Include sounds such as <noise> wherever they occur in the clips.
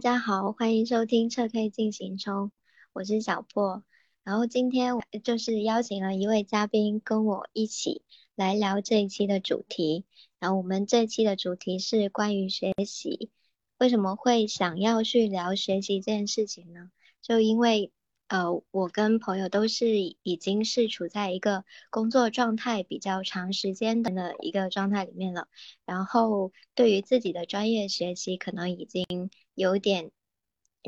大家好，欢迎收听撤 K 进行中，我是小破。然后今天就是邀请了一位嘉宾跟我一起来聊这一期的主题。然后我们这期的主题是关于学习。为什么会想要去聊学习这件事情呢？就因为呃，我跟朋友都是已经是处在一个工作状态比较长时间的一个状态里面了。然后对于自己的专业学习，可能已经有点，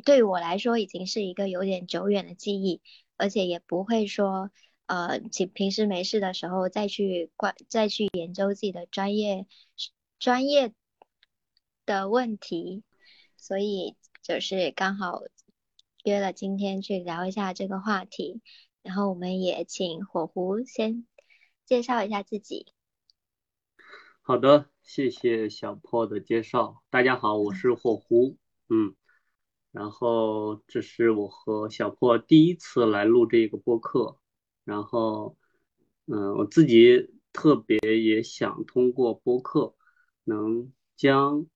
对我来说已经是一个有点久远的记忆。而且也不会说，呃，平平时没事的时候再去关再去研究自己的专业专业的问题，所以就是刚好约了今天去聊一下这个话题。然后我们也请火狐先介绍一下自己。好的，谢谢小破的介绍。大家好，我是火狐，嗯。然后这是我和小破第一次来录这个播客，然后，嗯，我自己特别也想通过播客，能将，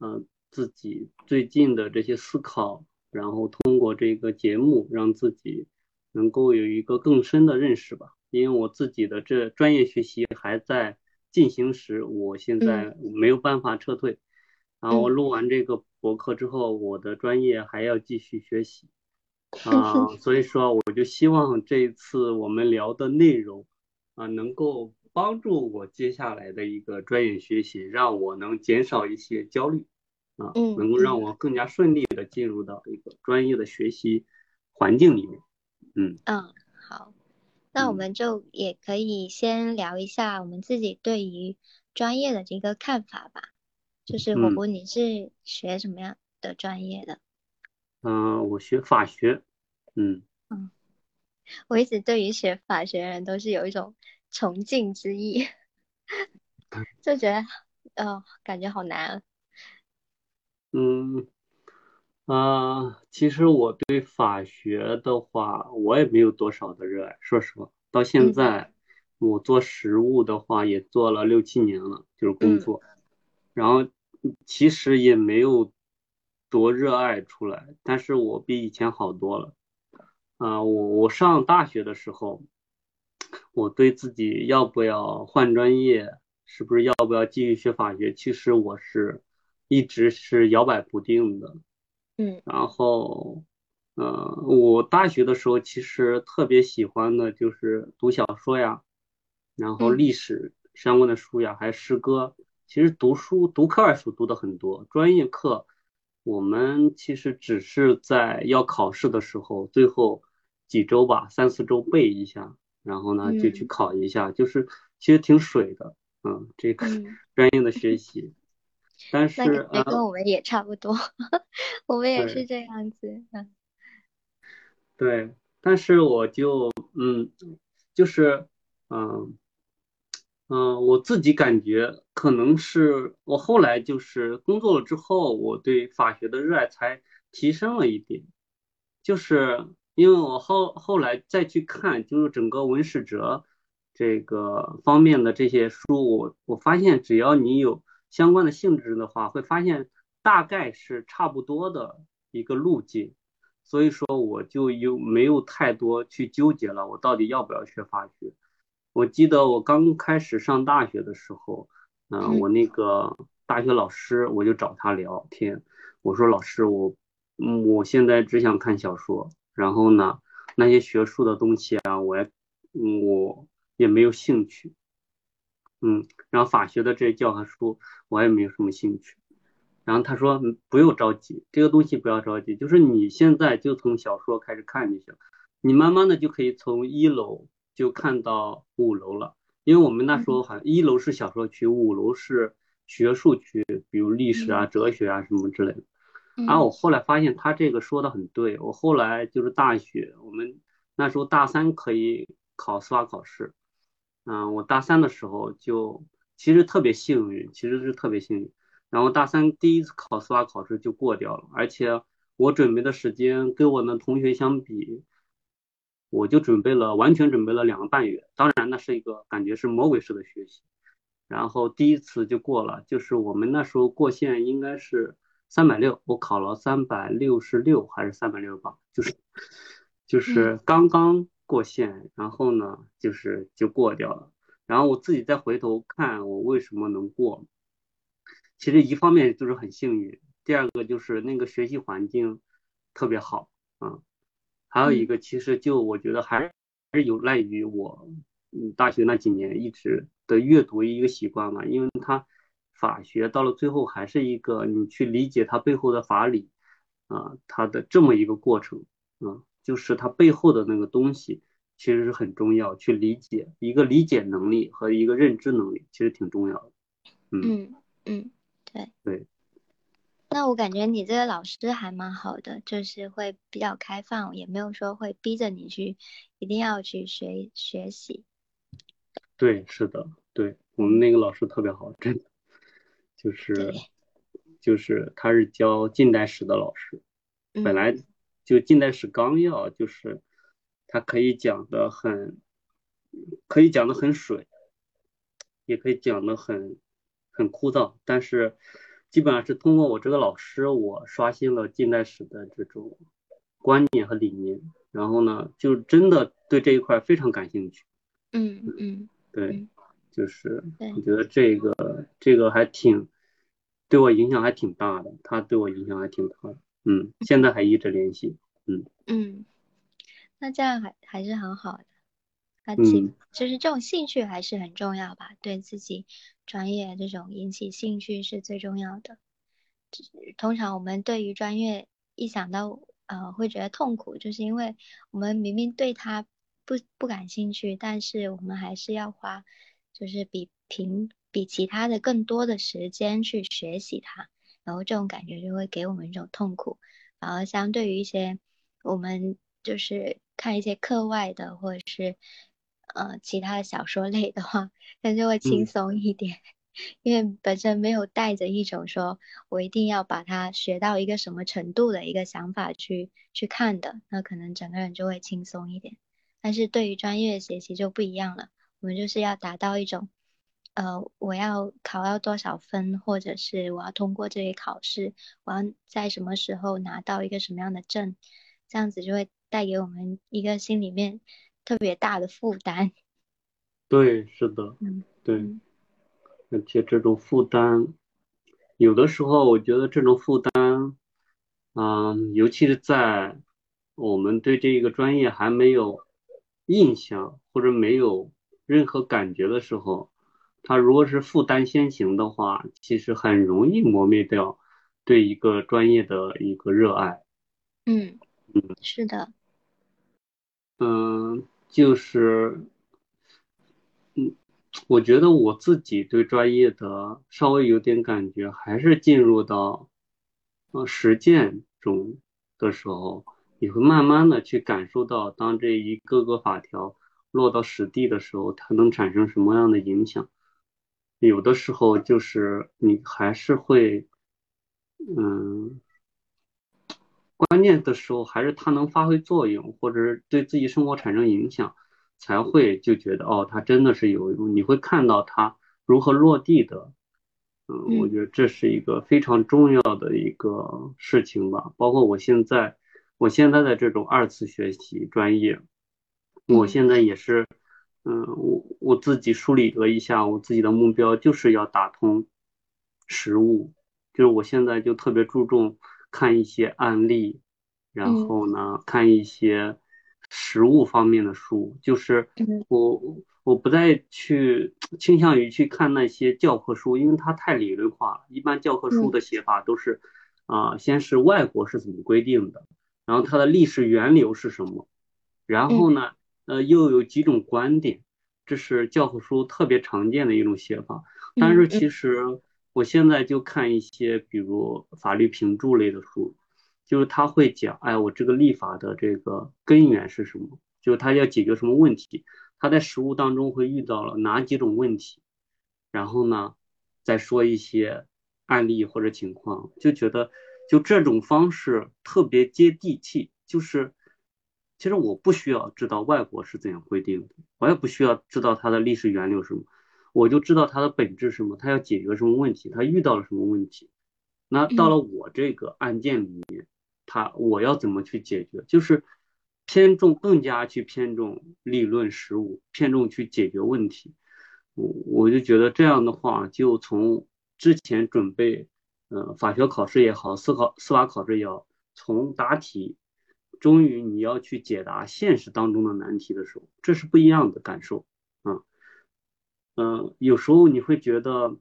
嗯，自己最近的这些思考，然后通过这个节目，让自己能够有一个更深的认识吧。因为我自己的这专业学习还在进行时，我现在没有办法撤退。然后我录完这个。博客之后，我的专业还要继续学习 <laughs> 啊，所以说我就希望这一次我们聊的内容啊，能够帮助我接下来的一个专业学习，让我能减少一些焦虑啊，能够让我更加顺利的进入到一个专业的学习环境里面。嗯嗯，好，那我们就也可以先聊一下我们自己对于专业的这个看法吧。就是火锅，你是学什么样的专业的？嗯，我学法学。嗯嗯，我一直对于学法学的人都是有一种崇敬之意，<laughs> 就觉得，呃，感觉好难。嗯啊，其实我对法学的话，我也没有多少的热爱。说实话，到现在我做实务的话，也做了六七年了，就是工作，然后。其实也没有多热爱出来，但是我比以前好多了。啊，我我上大学的时候，我对自己要不要换专业，是不是要不要继续学法学，其实我是一直是摇摆不定的。嗯，然后，呃，我大学的时候其实特别喜欢的就是读小说呀，然后历史相关的书呀，还有诗歌。其实读书读课外书读的很多，专业课我们其实只是在要考试的时候，最后几周吧，三四周背一下，然后呢就去考一下，就是其实挺水的，嗯，这个 <laughs> 专业的学习。但是那跟我们也差不多，<laughs> 我们也是这样子。对，但是我就嗯，就是嗯。嗯，我自己感觉可能是我后来就是工作了之后，我对法学的热爱才提升了一点。就是因为我后后来再去看，就是整个文史哲这个方面的这些书，我我发现只要你有相关的性质的话，会发现大概是差不多的一个路径。所以说，我就有没有太多去纠结了，我到底要不要学法学？我记得我刚开始上大学的时候，嗯，我那个大学老师，我就找他聊天。我说：“老师，我，嗯，我现在只想看小说，然后呢，那些学术的东西啊，我也，嗯，我也没有兴趣。嗯，然后法学的这些教科书，我也没有什么兴趣。然后他说：不用着急，这个东西不要着急，就是你现在就从小说开始看就行，你慢慢的就可以从一楼。”就看到五楼了，因为我们那时候好像一楼是小说区，五楼是学术区，比如历史啊、哲学啊什么之类的。然后我后来发现他这个说的很对，我后来就是大学，我们那时候大三可以考司法考试，嗯，我大三的时候就其实特别幸运，其实是特别幸运。然后大三第一次考司法考试就过掉了，而且我准备的时间跟我的同学相比。我就准备了，完全准备了两个半月。当然，那是一个感觉是魔鬼式的学习。然后第一次就过了，就是我们那时候过线应该是三百六，我考了三百六十六还是三百六十八，就是就是刚刚过线，然后呢就是就过掉了，然后我自己再回头看我为什么能过，其实一方面就是很幸运，第二个就是那个学习环境特别好啊，还有一个其实就我觉得还是还是有赖于我嗯大学那几年一直的阅读一个习惯嘛，因为它。法学到了最后还是一个你去理解它背后的法理啊，它的这么一个过程啊，就是它背后的那个东西其实是很重要，去理解一个理解能力和一个认知能力其实挺重要的。嗯嗯，对对。那我感觉你这个老师还蛮好的，就是会比较开放，也没有说会逼着你去一定要去学学习。对，是的，对我们那个老师特别好，真的。就是就是他是教近代史的老师，本来就近代史纲要就是他可以讲的很，可以讲的很水，也可以讲的很很枯燥，但是基本上是通过我这个老师，我刷新了近代史的这种观念和理念，然后呢，就真的对这一块非常感兴趣。嗯嗯，对。就是我觉得这个这个还挺对我影响还挺大的，他对我影响还挺大的，嗯，现在还一直联系，嗯嗯，那这样还还是很好的，而且就是这种兴趣还是很重要吧，对自己专业这种引起兴趣是最重要的。通常我们对于专业一想到呃会觉得痛苦，就是因为我们明明对它不不感兴趣，但是我们还是要花。就是比平比其他的更多的时间去学习它，然后这种感觉就会给我们一种痛苦。反而相对于一些我们就是看一些课外的或者是呃其他的小说类的话，那就会轻松一点，因为本身没有带着一种说我一定要把它学到一个什么程度的一个想法去去看的，那可能整个人就会轻松一点。但是对于专业学习就不一样了。我们就是要达到一种，呃，我要考到多少分，或者是我要通过这些考试，我要在什么时候拿到一个什么样的证，这样子就会带给我们一个心里面特别大的负担。<laughs> 对，是的，嗯，对，而且这种负担，有的时候我觉得这种负担，嗯，尤其是在我们对这个专业还没有印象或者没有。任何感觉的时候，他如果是负担先行的话，其实很容易磨灭掉对一个专业的一个热爱。嗯嗯，是的。嗯，就是，嗯，我觉得我自己对专业的稍微有点感觉，还是进入到呃实践中的时候，你会慢慢的去感受到，当这一个个法条。落到实地的时候，它能产生什么样的影响？有的时候就是你还是会，嗯，关键的时候还是它能发挥作用，或者是对自己生活产生影响，才会就觉得哦，它真的是有用。你会看到它如何落地的，嗯，我觉得这是一个非常重要的一个事情吧。包括我现在，我现在的这种二次学习专业。我现在也是，嗯，我我自己梳理了一下，我自己的目标就是要打通实物，就是我现在就特别注重看一些案例，然后呢，看一些实物方面的书，就是我我不再去倾向于去看那些教科书，因为它太理论化了。一般教科书的写法都是，啊，先是外国是怎么规定的，然后它的历史源流是什么，然后呢？呃，又有几种观点，这是教科书特别常见的一种写法。但是其实我现在就看一些，比如法律评注类的书，就是他会讲，哎，我这个立法的这个根源是什么？就是他要解决什么问题？他在实务当中会遇到了哪几种问题？然后呢，再说一些案例或者情况，就觉得就这种方式特别接地气，就是。其实我不需要知道外国是怎样规定的，我也不需要知道它的历史源流什么，我就知道它的本质什么，它要解决什么问题，它遇到了什么问题，那到了我这个案件里面，它我要怎么去解决？就是偏重更加去偏重理论实务，偏重去解决问题。我我就觉得这样的话，就从之前准备，呃，法学考试也好，司考司法考试也好，从答题，终于你要去解答现实当中的难题的时候，这是不一样的感受啊。嗯，有时候你会觉得。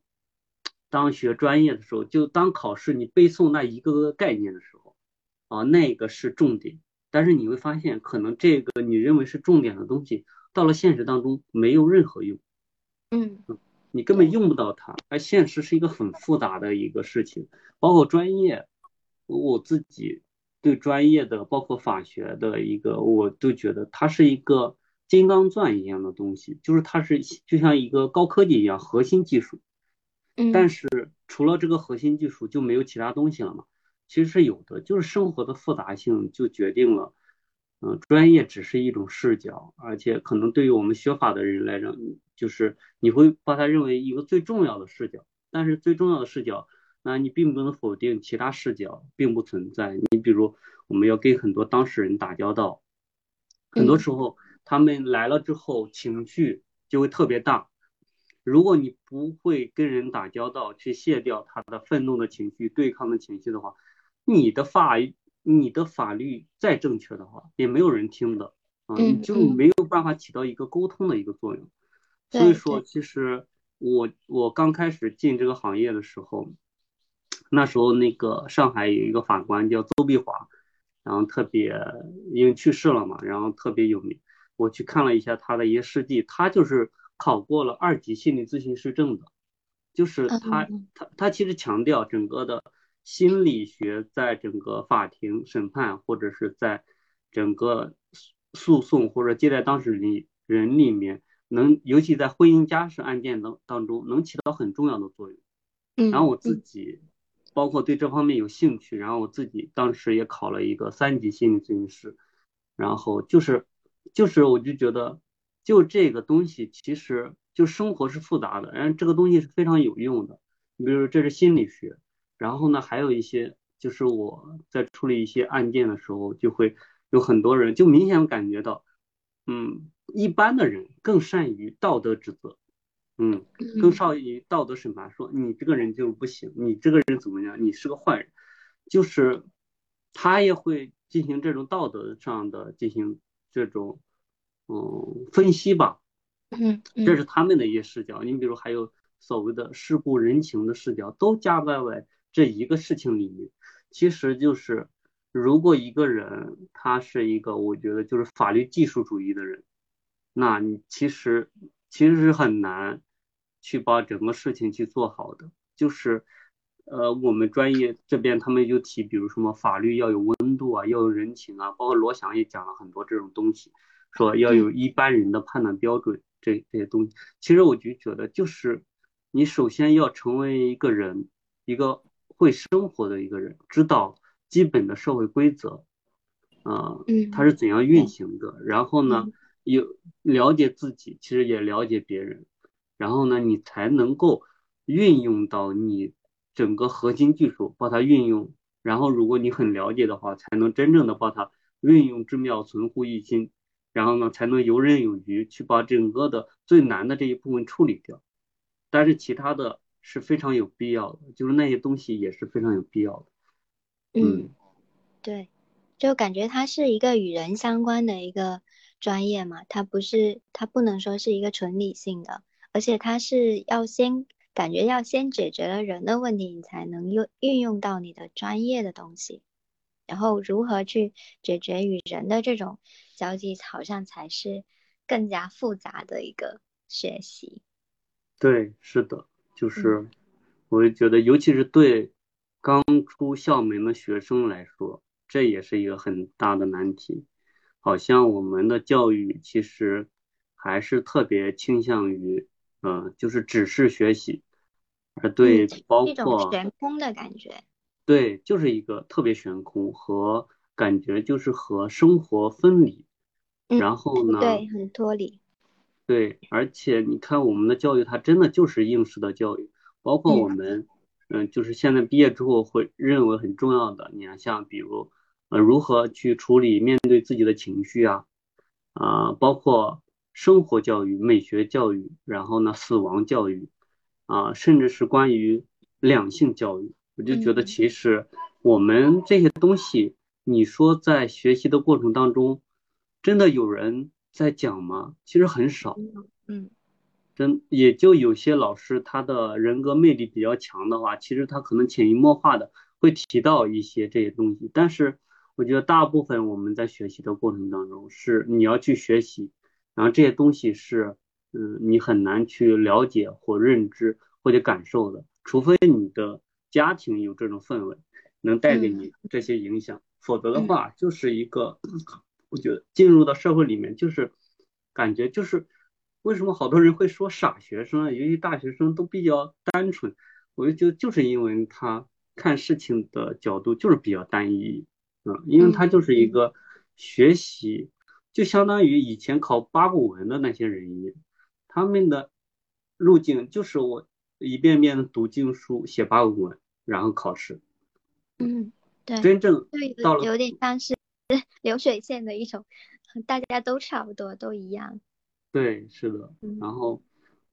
当学专业的时候，就当考试你背诵那一个个概念的时候，啊，那个是重点。但是你会发现，可能这个你认为是重点的东西，到了现实当中没有任何用。嗯，你根本用不到它。而现实是一个很复杂的一个事情，包括专业，我自己对专业的，包括法学的一个，我都觉得它是一个金刚钻一样的东西，就是它是就像一个高科技一样，核心技术。但是除了这个核心技术就没有其他东西了嘛？其实是有的，就是生活的复杂性就决定了，嗯，专业只是一种视角，而且可能对于我们学法的人来讲，就是你会把它认为一个最重要的视角。但是最重要的视角，那你并不能否定其他视角并不存在。你比如我们要跟很多当事人打交道，很多时候他们来了之后情绪就会特别大。如果你不会跟人打交道，去卸掉他的愤怒的情绪、对抗的情绪的话，你的法你的法律再正确的话，也没有人听的啊，你就没有办法起到一个沟通的一个作用。所以说，其实我我刚开始进这个行业的时候，那时候那个上海有一个法官叫邹碧华，然后特别因为去世了嘛，然后特别有名。我去看了一下他的一些事迹，他就是。考过了二级心理咨询师证的，就是他他他其实强调整个的心理学在整个法庭审判或者是在整个诉讼或者接待当事人人里面，能尤其在婚姻家事案件当当中能起到很重要的作用。然后我自己包括对这方面有兴趣，然后我自己当时也考了一个三级心理咨询师，然后就是就是我就觉得。就这个东西，其实就生活是复杂的，然后这个东西是非常有用的。你比如说，这是心理学，然后呢，还有一些就是我在处理一些案件的时候，就会有很多人就明显感觉到，嗯，一般的人更善于道德指责，嗯，更善于道德审判，说你这个人就是不行，你这个人怎么样，你是个坏人，就是他也会进行这种道德上的进行这种。嗯，分析吧，嗯，这是他们的一些视角。你比如还有所谓的世故人情的视角，都加在在这一个事情里面。其实就是，如果一个人他是一个，我觉得就是法律技术主义的人，那你其实其实是很难去把整个事情去做好的。就是，呃，我们专业这边他们就提，比如什么法律要有温度啊，要有人情啊，包括罗翔也讲了很多这种东西。说要有一般人的判断标准，这这些东西，其实我就觉得，就是你首先要成为一个人，一个会生活的一个人，知道基本的社会规则，啊，它是怎样运行的。然后呢，有了解自己，其实也了解别人。然后呢，你才能够运用到你整个核心技术，把它运用。然后，如果你很了解的话，才能真正的把它运用之妙，存乎一心。然后呢，才能游刃有余去把整个的最难的这一部分处理掉，但是其他的是非常有必要的，就是那些东西也是非常有必要的。嗯，对，就感觉它是一个与人相关的一个专业嘛，它不是，它不能说是一个纯理性的，而且它是要先感觉要先解决了人的问题，你才能用运用到你的专业的东西。然后如何去解决与人的这种交际，好像才是更加复杂的一个学习。对，是的，就是我就觉得，尤其是对刚出校门的学生来说，这也是一个很大的难题。好像我们的教育其实还是特别倾向于，嗯，就是只是学习，而对包括悬空的感觉。对，就是一个特别悬空和感觉，就是和生活分离。然后呢？对，很脱离。对，而且你看我们的教育，它真的就是应试的教育，包括我们嗯，就是现在毕业之后会认为很重要的。你看，像比如，呃，如何去处理面对自己的情绪啊，啊，包括生活教育、美学教育，然后呢，死亡教育，啊，甚至是关于两性教育，我就觉得其实我们这些东西，你说在学习的过程当中，真的有人在讲吗？其实很少。嗯。真也就有些老师，他的人格魅力比较强的话，其实他可能潜移默化的会提到一些这些东西。但是我觉得大部分我们在学习的过程当中，是你要去学习，然后这些东西是，嗯，你很难去了解或认知或者感受的，除非你的家庭有这种氛围，能带给你这些影响，否则的话就是一个，我觉得进入到社会里面就是感觉就是。为什么好多人会说傻学生啊？尤其大学生都比较单纯，我就觉得就是因为他看事情的角度就是比较单一，嗯，因为他就是一个学习，就相当于以前考八股文的那些人一样，他们的路径就是我一遍遍的读经书、写八股文，然后考试。嗯，对，真正到了有点像是 <laughs> 流水线的一种，大家都差不多，都一样。对，是的。然后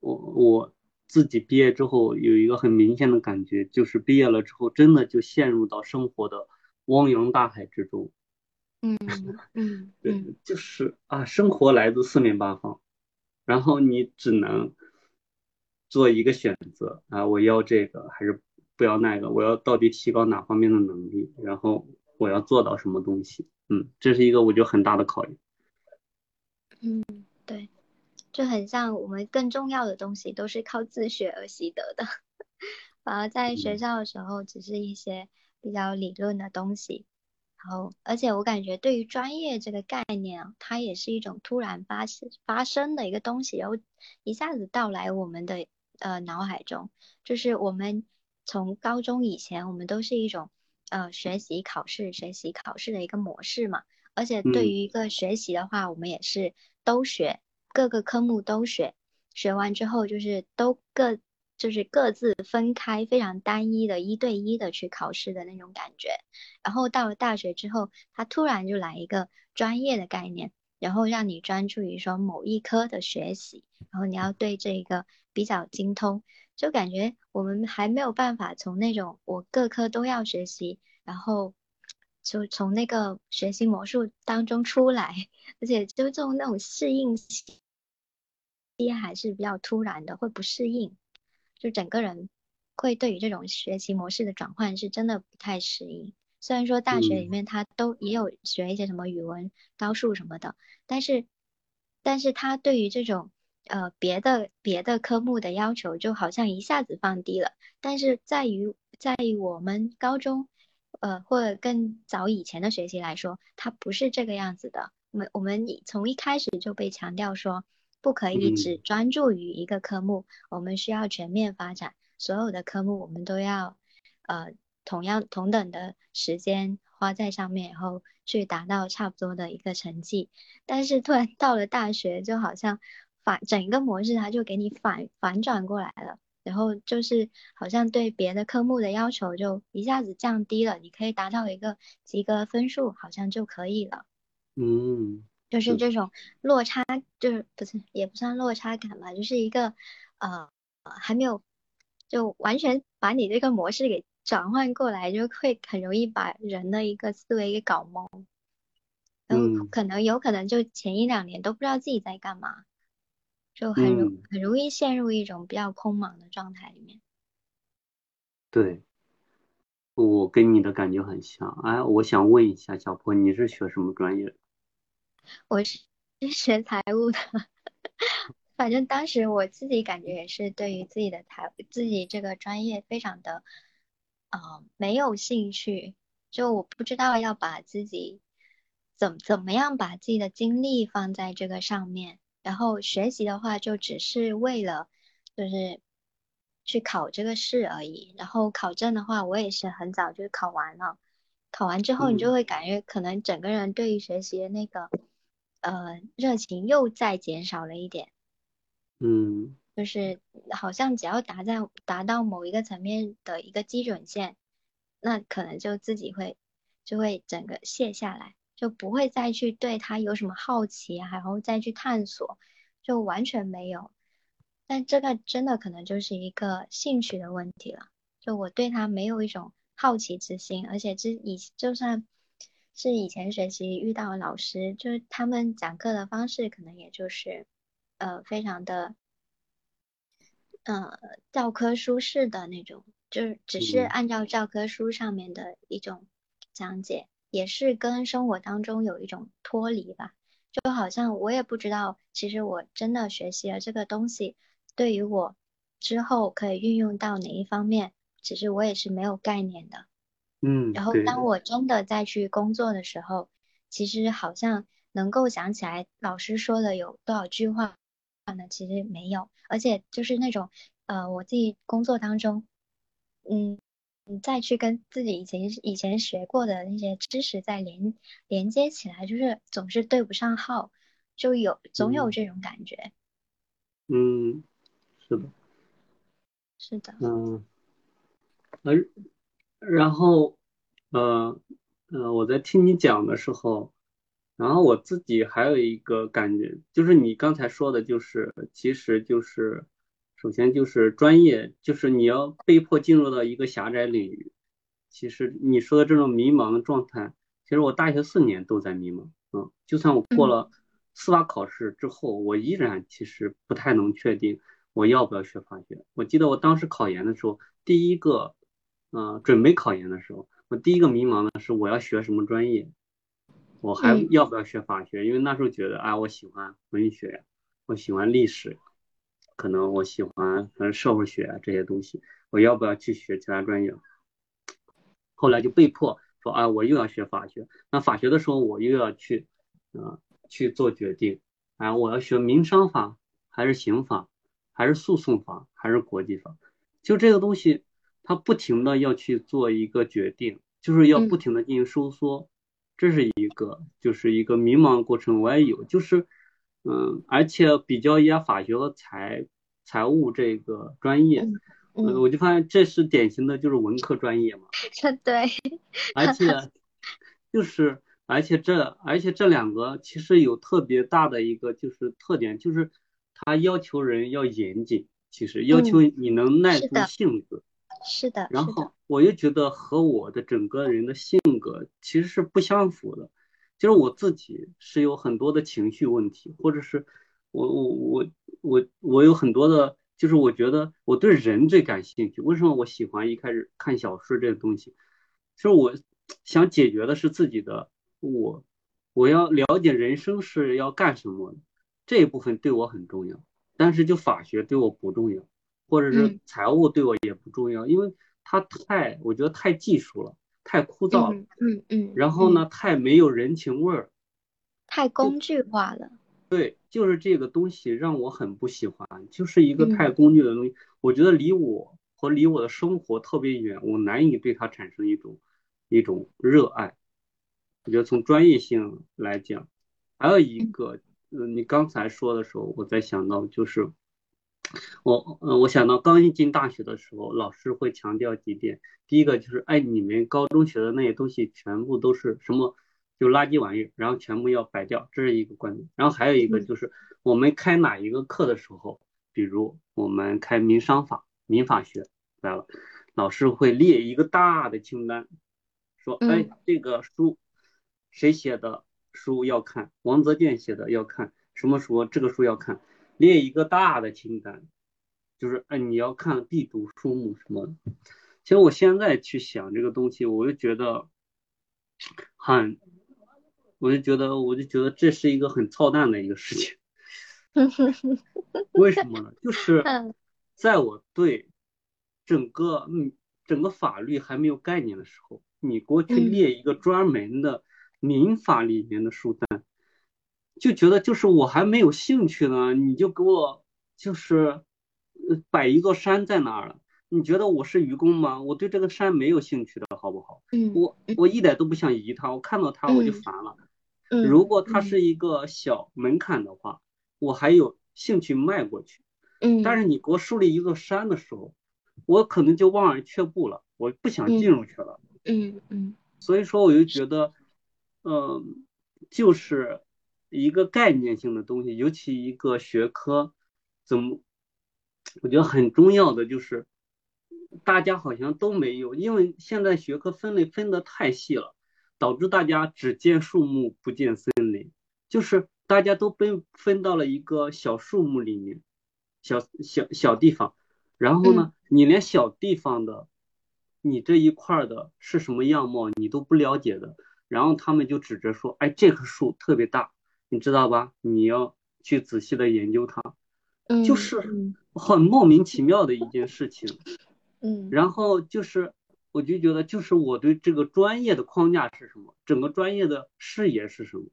我我自己毕业之后有一个很明显的感觉，就是毕业了之后真的就陷入到生活的汪洋大海之中。嗯嗯，对，就是啊，生活来自四面八方，然后你只能做一个选择啊，我要这个还是不要那个？我要到底提高哪方面的能力？然后我要做到什么东西？嗯，这是一个我觉得很大的考验。嗯，对。就很像我们更重要的东西都是靠自学而习得的，<laughs> 反而在学校的时候只是一些比较理论的东西。然后，而且我感觉对于专业这个概念啊，它也是一种突然发生发生的一个东西，然后一下子到来我们的呃脑海中。就是我们从高中以前，我们都是一种呃学习考试、学习考试的一个模式嘛。而且对于一个学习的话，我们也是都学。各个科目都学，学完之后就是都各就是各自分开，非常单一的一对一的去考试的那种感觉。然后到了大学之后，他突然就来一个专业的概念，然后让你专注于说某一科的学习，然后你要对这个比较精通，就感觉我们还没有办法从那种我各科都要学习，然后就从那个学习魔术当中出来，而且就这种那种适应期。还是比较突然的，会不适应，就整个人会对于这种学习模式的转换是真的不太适应。虽然说大学里面他都也有学一些什么语文、高数什么的，但是，但是他对于这种呃别的别的科目的要求就好像一下子放低了。但是在于在于我们高中呃或者更早以前的学习来说，它不是这个样子的。我们我们从一开始就被强调说。不可以只专注于一个科目，我们需要全面发展，所有的科目我们都要，呃，同样同等的时间花在上面，然后去达到差不多的一个成绩。但是突然到了大学，就好像反整个模式，它就给你反反转过来了，然后就是好像对别的科目的要求就一下子降低了，你可以达到一个及格分数，好像就可以了。嗯。就是这种落差，就是不是也不算落差感吧，就是一个呃还没有就完全把你这个模式给转换过来，就会很容易把人的一个思维给搞懵，嗯可能有可能就前一两年都不知道自己在干嘛，就很容很容易陷入一种比较空茫的状态里面。对，我跟你的感觉很像。哎，我想问一下小坡，你是学什么专业的？我是学财务的，<laughs> 反正当时我自己感觉也是对于自己的财自己这个专业非常的，呃，没有兴趣，就我不知道要把自己怎怎么样把自己的精力放在这个上面，然后学习的话就只是为了就是去考这个试而已，然后考证的话我也是很早就考完了，考完之后你就会感觉可能整个人对于学习的那个。呃，热情又再减少了一点。嗯，就是好像只要达在达到某一个层面的一个基准线，那可能就自己会就会整个卸下来，就不会再去对他有什么好奇啊，然后再去探索，就完全没有。但这个真的可能就是一个兴趣的问题了，就我对他没有一种好奇之心，而且之以就算是以前学习遇到老师，就是他们讲课的方式可能也就是呃非常的。呃，教科书式的那种，就是只是按照教科书上面的一种讲解，也是跟生活当中有一种脱离吧。就好像我也不知道，其实我真的学习了这个东西，对于我之后可以运用到哪一方面，其实我也是没有概念的。嗯。然后当我真的再去工作的时候，其实好像能够想起来老师说的有多少句话。呢，其实没有，而且就是那种，呃，我自己工作当中，嗯，你再去跟自己以前以前学过的那些知识再连连接起来，就是总是对不上号，就有总有这种感觉。嗯，是的，是的。嗯，而然后，呃，呃，我在听你讲的时候。然后我自己还有一个感觉，就是你刚才说的，就是其实就是，首先就是专业，就是你要被迫进入到一个狭窄领域。其实你说的这种迷茫的状态，其实我大学四年都在迷茫。嗯，就算我过了司法考试之后，我依然其实不太能确定我要不要学法学。我记得我当时考研的时候，第一个，嗯，准备考研的时候，我第一个迷茫的是我要学什么专业。我还要不要学法学？因为那时候觉得，啊，我喜欢文学，我喜欢历史，可能我喜欢嗯社会学这些东西，我要不要去学其他专业？后来就被迫说，啊，我又要学法学。那法学的时候，我又要去，嗯，去做决定，啊，我要学民商法，还是刑法，还是诉讼法，还是国际法？就这个东西，它不停的要去做一个决定，就是要不停的进行收缩。这是一个，就是一个迷茫过程，我也有，就是，嗯，而且比较一下法学和财财务这个专业，嗯，我就发现这是典型的就是文科专业嘛，<laughs> 对，而且 <laughs> 就是，而且这，而且这两个其实有特别大的一个就是特点，就是它要求人要严谨，其实要求你能耐住性子。是的，然后我又觉得和我的整个人的性格其实是不相符的，就是我自己是有很多的情绪问题，或者是我我我我我有很多的，就是我觉得我对人最感兴趣。为什么我喜欢一开始看小说这个东西？就是我想解决的是自己的我，我要了解人生是要干什么的这一部分对我很重要，但是就法学对我不重要。或者是财务对我也不重要，因为它太，我觉得太技术了，太枯燥了，嗯嗯，然后呢，太没有人情味儿，太工具化了。对，就是这个东西让我很不喜欢，就是一个太工具的东西，我觉得离我和离我的生活特别远，我难以对它产生一种一种热爱。我觉得从专业性来讲，还有一个，嗯，你刚才说的时候，我在想到就是。我呃，我想到刚一进大学的时候，老师会强调几点。第一个就是，哎，你们高中学的那些东西全部都是什么，就垃圾玩意儿，然后全部要摆掉，这是一个观点。然后还有一个就是，我们开哪一个课的时候，比如我们开民商法、民法学来了，老师会列一个大的清单，说，哎，这个书谁写的书要看，王泽健写的要看，什么书这个书要看。列一个大的清单，就是哎，你要看必读书目什么的。其实我现在去想这个东西，我就觉得很，我就觉得，我就觉得这是一个很操蛋的一个事情。为什么呢？就是 <laughs> 在我对整个嗯整个法律还没有概念的时候，你给我去列一个专门的民法里面的书单。就觉得就是我还没有兴趣呢，你就给我就是摆一座山在那儿了。你觉得我是愚公吗？我对这个山没有兴趣的好不好？嗯，我我一点都不想移它，我看到它我就烦了。嗯，如果它是一个小门槛的话，我还有兴趣迈过去。嗯，但是你给我树立一座山的时候，我可能就望而却步了，我不想进入去了。嗯嗯。所以说，我就觉得，嗯，就是一个概念性的东西，尤其一个学科，怎么，我觉得很重要的就是，大家好像都没有，因为现在学科分类分得太细了，导致大家只见树木不见森林，就是大家都被分到了一个小树木里面，小小小地方，然后呢，你连小地方的。你这一块的是什么样貌，你都不了解的，然后他们就指着说，哎，这棵树特别大，你知道吧？你要去仔细的研究它，就是很莫名其妙的一件事情。<laughs> 嗯，然后就是，我就觉得，就是我对这个专业的框架是什么，整个专业的视野是什么，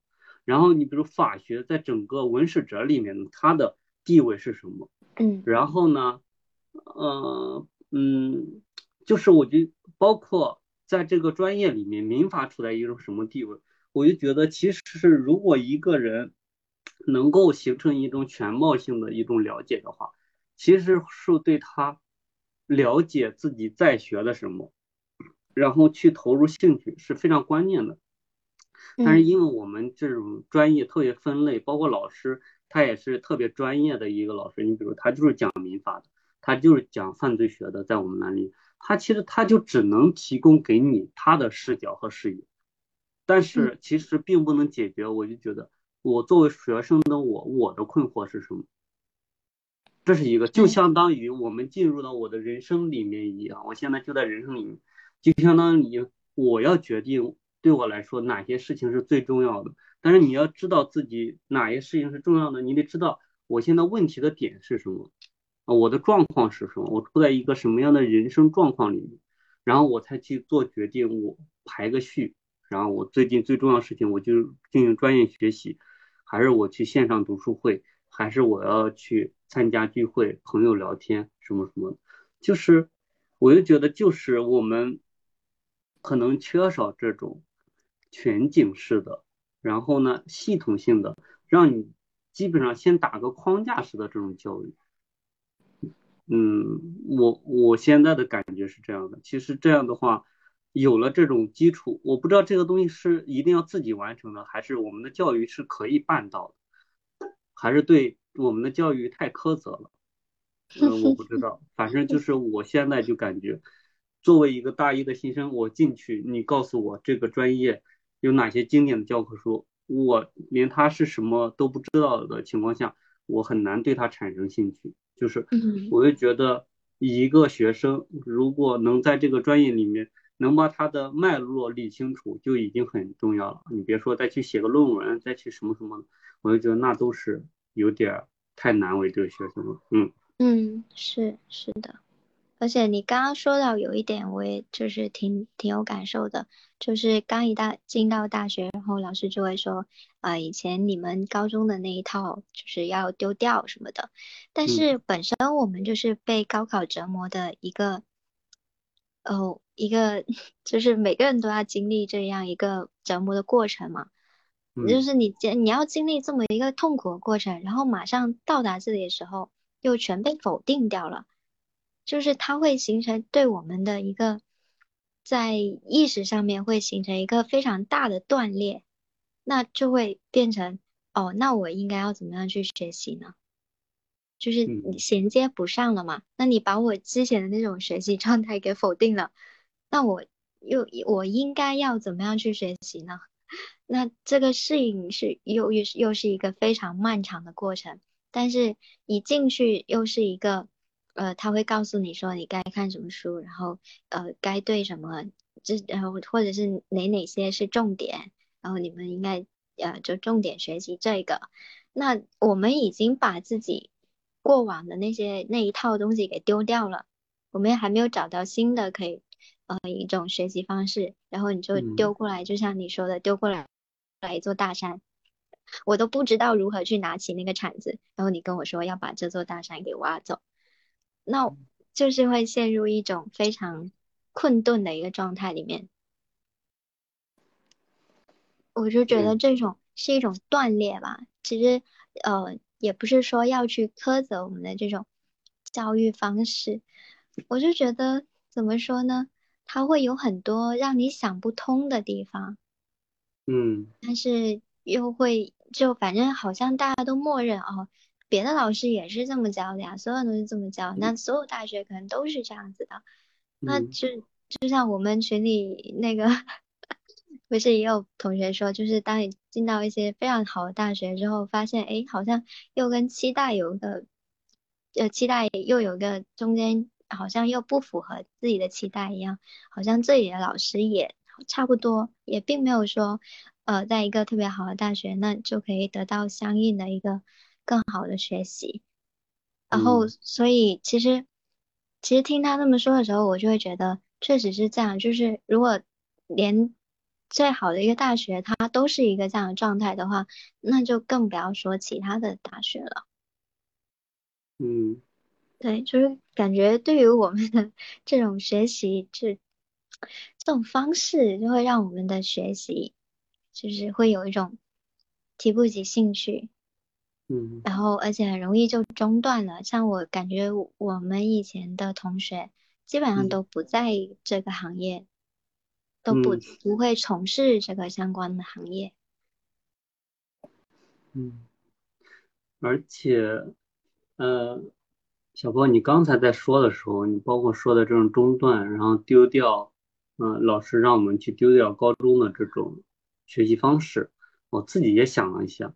然后你比如法学在整个文史哲里面它的地位是什么？嗯，然后呢，呃，嗯。就是我就包括在这个专业里面，民法处在一种什么地位？我就觉得，其实是如果一个人能够形成一种全貌性的一种了解的话，其实是对他了解自己在学的什么，然后去投入兴趣是非常关键的。但是因为我们这种专业特别分类，包括老师他也是特别专业的一个老师，你比如他就是讲民法的，他就是讲犯罪学的，在我们那里。他其实他就只能提供给你他的视角和视野，但是其实并不能解决。我就觉得，我作为学生的我，我的困惑是什么？这是一个，就相当于我们进入到我的人生里面一样。我现在就在人生里面，就相当于我要决定对我来说哪些事情是最重要的。但是你要知道自己哪些事情是重要的，你得知道我现在问题的点是什么。啊，我的状况是什么？我处在一个什么样的人生状况里面，然后我才去做决定。我排个序，然后我最近最重要的事情，我就进行专业学习，还是我去线上读书会，还是我要去参加聚会、朋友聊天什么什么？就是，我就觉得，就是我们可能缺少这种全景式的，然后呢，系统性的，让你基本上先打个框架式的这种教育。嗯，我我现在的感觉是这样的。其实这样的话，有了这种基础，我不知道这个东西是一定要自己完成的，还是我们的教育是可以办到的，还是对我们的教育太苛责了？<laughs> 嗯，我不知道。反正就是我现在就感觉，作为一个大一的新生，我进去，你告诉我这个专业有哪些经典的教科书，我连它是什么都不知道的情况下，我很难对它产生兴趣。就是，我就觉得一个学生如果能在这个专业里面能把它的脉络理清楚，就已经很重要了。你别说再去写个论文，再去什么什么，我就觉得那都是有点太难为这个学生了。嗯嗯，是是的。而且你刚刚说到有一点，我也就是挺挺有感受的，就是刚一大进到大学，然后老师就会说，啊，以前你们高中的那一套就是要丢掉什么的。但是本身我们就是被高考折磨的一个，哦，一个 <laughs> 就是每个人都要经历这样一个折磨的过程嘛。就是你你要经历这么一个痛苦的过程，然后马上到达这里的时候，又全被否定掉了。就是它会形成对我们的一个在意识上面会形成一个非常大的断裂，那就会变成哦，那我应该要怎么样去学习呢？就是你衔接不上了嘛？那你把我之前的那种学习状态给否定了，那我又我应该要怎么样去学习呢？那这个适应是又又是又是一个非常漫长的过程，但是一进去又是一个。呃，他会告诉你说你该看什么书，然后呃该对什么，这然后或者是哪哪些是重点，然后你们应该呃就重点学习这个。那我们已经把自己过往的那些那一套东西给丢掉了，我们还没有找到新的可以呃一种学习方式，然后你就丢过来，就像你说的丢过来来一座大山，我都不知道如何去拿起那个铲子，然后你跟我说要把这座大山给挖走。那就是会陷入一种非常困顿的一个状态里面，我就觉得这种是一种断裂吧。其实，呃，也不是说要去苛责我们的这种教育方式，我就觉得怎么说呢？它会有很多让你想不通的地方，嗯，但是又会就反正好像大家都默认哦，别的老师也是这么教的呀，所有人都是这么教，那所有大学可能都是这样子的，那就就像我们群里那个。<laughs> 不是也有同学说，就是当你进到一些非常好的大学之后，发现哎，好像又跟期待有个，呃，期待又有个中间好像又不符合自己的期待一样，好像这里的老师也差不多，也并没有说，呃，在一个特别好的大学，那就可以得到相应的一个更好的学习。然后，所以其实，其实听他这么说的时候，我就会觉得确实是这样，就是如果连。最好的一个大学，它都是一个这样的状态的话，那就更不要说其他的大学了。嗯，对，就是感觉对于我们的 <laughs> 这种学习，这这种方式，就会让我们的学习就是会有一种提不起兴趣。嗯，然后而且很容易就中断了。像我感觉我们以前的同学基本上都不在这个行业。都不不会从事这个相关的行业。嗯，而且，呃，小波，你刚才在说的时候，你包括说的这种中断，然后丢掉，嗯，老师让我们去丢掉高中的这种学习方式，我自己也想了一下，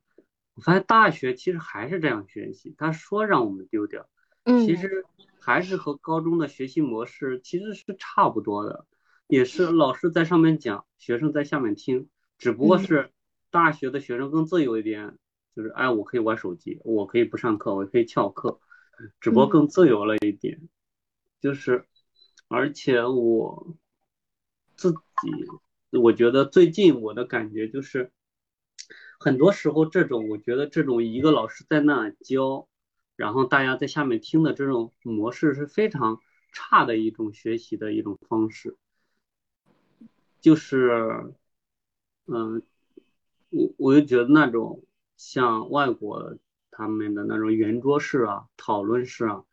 我发现大学其实还是这样学习，他说让我们丢掉，其实还是和高中的学习模式其实是差不多的。也是老师在上面讲，学生在下面听，只不过是大学的学生更自由一点，就是哎，我可以玩手机，我可以不上课，我可以翘课，只不过更自由了一点。就是，而且我自己，我觉得最近我的感觉就是，很多时候这种，我觉得这种一个老师在那教，然后大家在下面听的这种模式是非常差的一种学习的一种方式。就是，嗯，我我就觉得那种像外国他们的那种圆桌式啊、讨论式啊，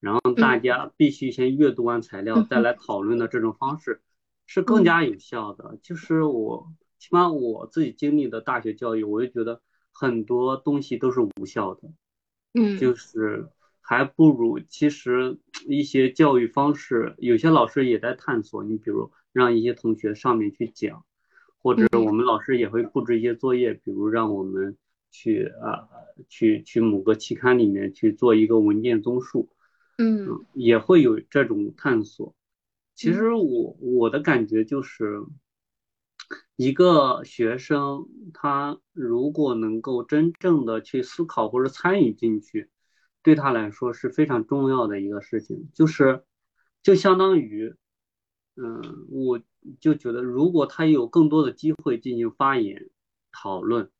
然后大家必须先阅读完材料再来讨论的这种方式，是更加有效的。就是我起码我自己经历的大学教育，我就觉得很多东西都是无效的。嗯，就是还不如其实 <tsk> 一些教育方式，有些老师也在探索。你比如。让一些同学上面去讲，或者我们老师也会布置一些作业，比如让我们去啊，去去某个期刊里面去做一个文件综述，嗯，也会有这种探索。其实我我的感觉就是，一个学生他如果能够真正的去思考或者参与进去，对他来说是非常重要的一个事情，就是就相当于。嗯，我就觉得，如果他有更多的机会进行发言、讨论，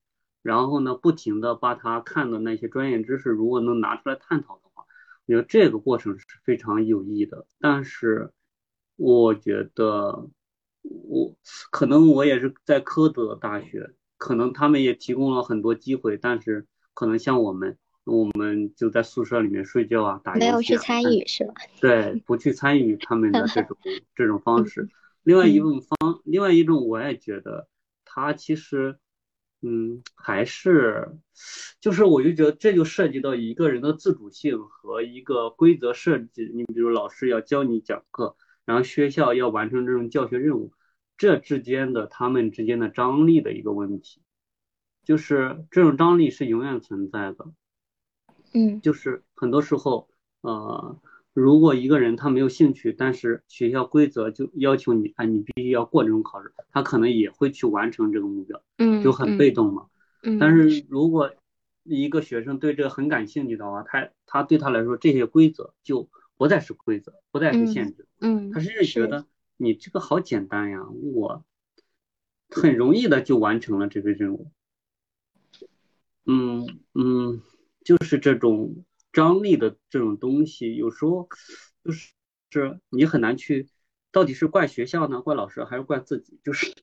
然后呢，不停的把他看的那些专业知识，如果能拿出来探讨的话，我觉得这个过程是非常有益的。但是，我觉得我可能我也是在科德大学，可能他们也提供了很多机会，但是可能像我们。我们就在宿舍里面睡觉啊，打游戏。没有去参与是吧？<laughs> 对，不去参与他们的这种 <laughs> 这种方式。另外一种方，另外一种我也觉得，他其实，嗯，还是，就是我就觉得这就涉及到一个人的自主性和一个规则设计。你比如老师要教你讲课，然后学校要完成这种教学任务，这之间的他们之间的张力的一个问题，就是这种张力是永远存在的。嗯，就是很多时候，呃，如果一个人他没有兴趣，但是学校规则就要求你，啊，你必须要过这种考试，他可能也会去完成这个目标，嗯，就很被动嘛。嗯，但是如果一个学生对这个很感兴趣的话，他他对他来说这些规则就不再是规则，不再是限制，嗯，他甚至觉得你这个好简单呀，我很容易的就完成了这个任务。嗯嗯。就是这种张力的这种东西，有时候就是是你很难去，到底是怪学校呢，怪老师还是怪自己？就是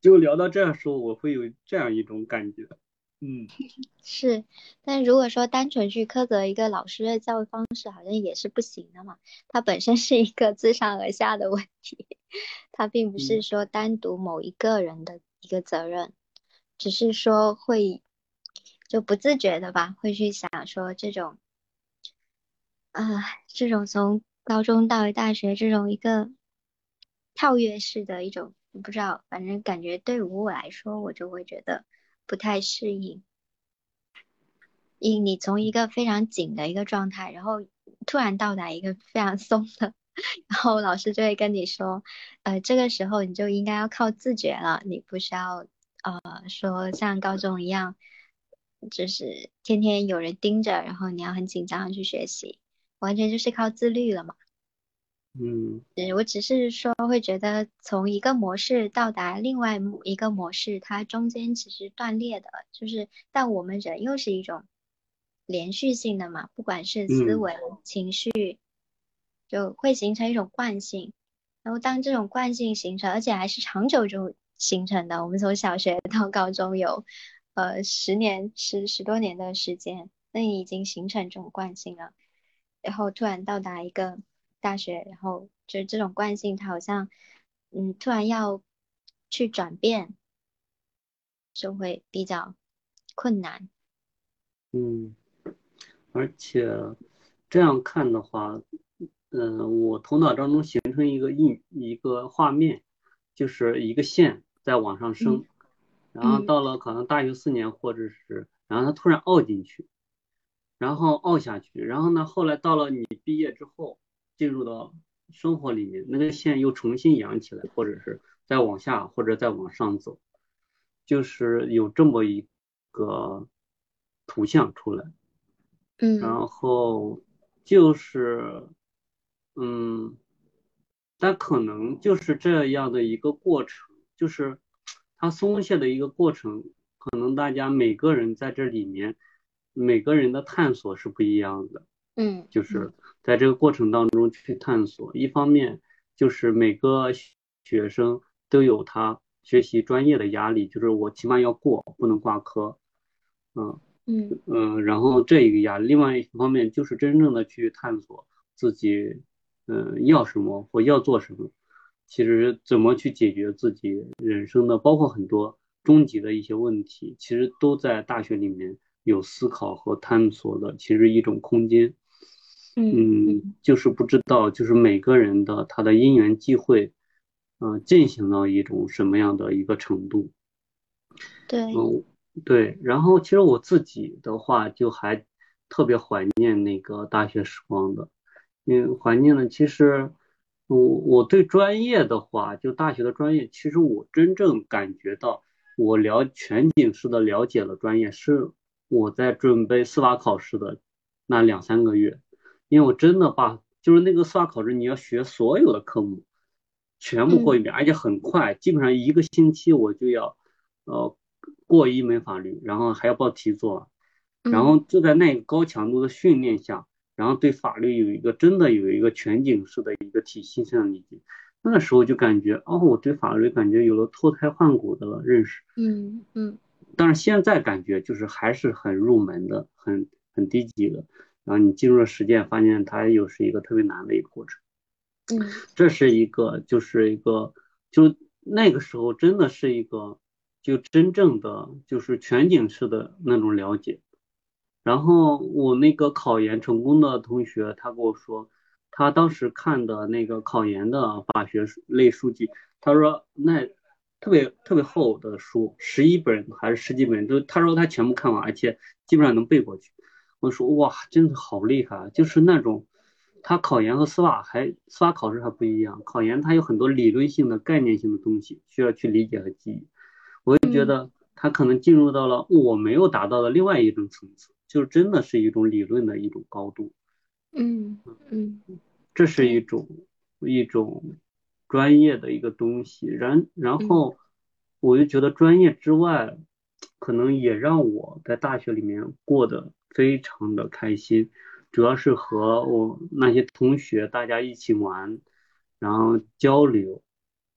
就聊到这样时候，我会有这样一种感觉，嗯，<laughs> 是，但如果说单纯去苛责一个老师的教育方式，好像也是不行的嘛。它本身是一个自上而下的问题，它并不是说单独某一个人的一个责任，只是说会就不自觉的吧，会去想说这种，啊，这种从高中到大学这种一个跳跃式的一种，不知道，反正感觉对于我来说，我就会觉得。不太适应，因你从一个非常紧的一个状态，然后突然到达一个非常松的，然后老师就会跟你说，呃，这个时候你就应该要靠自觉了，你不需要呃说像高中一样，就是天天有人盯着，然后你要很紧张的去学习，完全就是靠自律了嘛。嗯，我只是说会觉得从一个模式到达另外一个模式，它中间其实断裂的，就是但我们人又是一种连续性的嘛，不管是思维、情绪，就会形成一种惯性。然后当这种惯性形成，而且还是长久就形成的，我们从小学到高中有呃十年十十多年的时间，那你已经形成这种惯性了，然后突然到达一个。大学，然后就是这种惯性，它好像，嗯，突然要去转变，就会比较困难。嗯，而且这样看的话，嗯，我头脑当中形成一个印一个画面，就是一个线在往上升，然后到了可能大学四年，或者是，然后他突然凹进去，然后凹下去，然后呢，后来到了你毕业之后。进入到生活里面，那个线又重新扬起来，或者是再往下，或者再往上走，就是有这么一个图像出来。嗯，然后就是，嗯，但可能就是这样的一个过程，就是它松懈的一个过程，可能大家每个人在这里面，每个人的探索是不一样的。嗯，就是在这个过程当中去探索，一方面就是每个学生都有他学习专业的压力，就是我起码要过，不能挂科，嗯嗯。嗯，然后这一个压力，另外一方面就是真正的去探索自己，嗯，要什么或要做什么，其实怎么去解决自己人生的，包括很多终极的一些问题，其实都在大学里面有思考和探索的，其实一种空间。嗯，就是不知道，就是每个人的他的因缘际会，嗯，进行到一种什么样的一个程度。对，嗯，对。然后其实我自己的话，就还特别怀念那个大学时光的，因为怀念呢，其实我我对专业的话，就大学的专业，其实我真正感觉到我了全景式的了解了专业，是我在准备司法考试的那两三个月。因为我真的把就是那个司法考试，你要学所有的科目，全部过一遍，而且很快，基本上一个星期我就要呃过一门法律，然后还要报题做，然后就在那个高强度的训练下，然后对法律有一个真的有一个全景式的一个体系上的理解，那个时候就感觉哦，我对法律感觉有了脱胎换骨的认识。嗯嗯。但是现在感觉就是还是很入门的，很很低级的。然后你进入了实践，发现它又是一个特别难的一个过程。嗯，这是一个，就是一个，就那个时候真的是一个，就真正的就是全景式的那种了解。然后我那个考研成功的同学，他跟我说，他当时看的那个考研的法学类书籍，他说那特别特别厚的书，十一本还是十几本，都他说他全部看完，而且基本上能背过去。我说哇，真的好厉害！就是那种，他考研和司法还司法考试还不一样，考研它有很多理论性的、概念性的东西需要去理解和记忆。我就觉得他可能进入到了我没有达到的另外一种层次，就真的是一种理论的一种高度。嗯嗯，这是一种一种专业的一个东西。然然后我就觉得专业之外，可能也让我在大学里面过得。非常的开心，主要是和我那些同学大家一起玩，然后交流，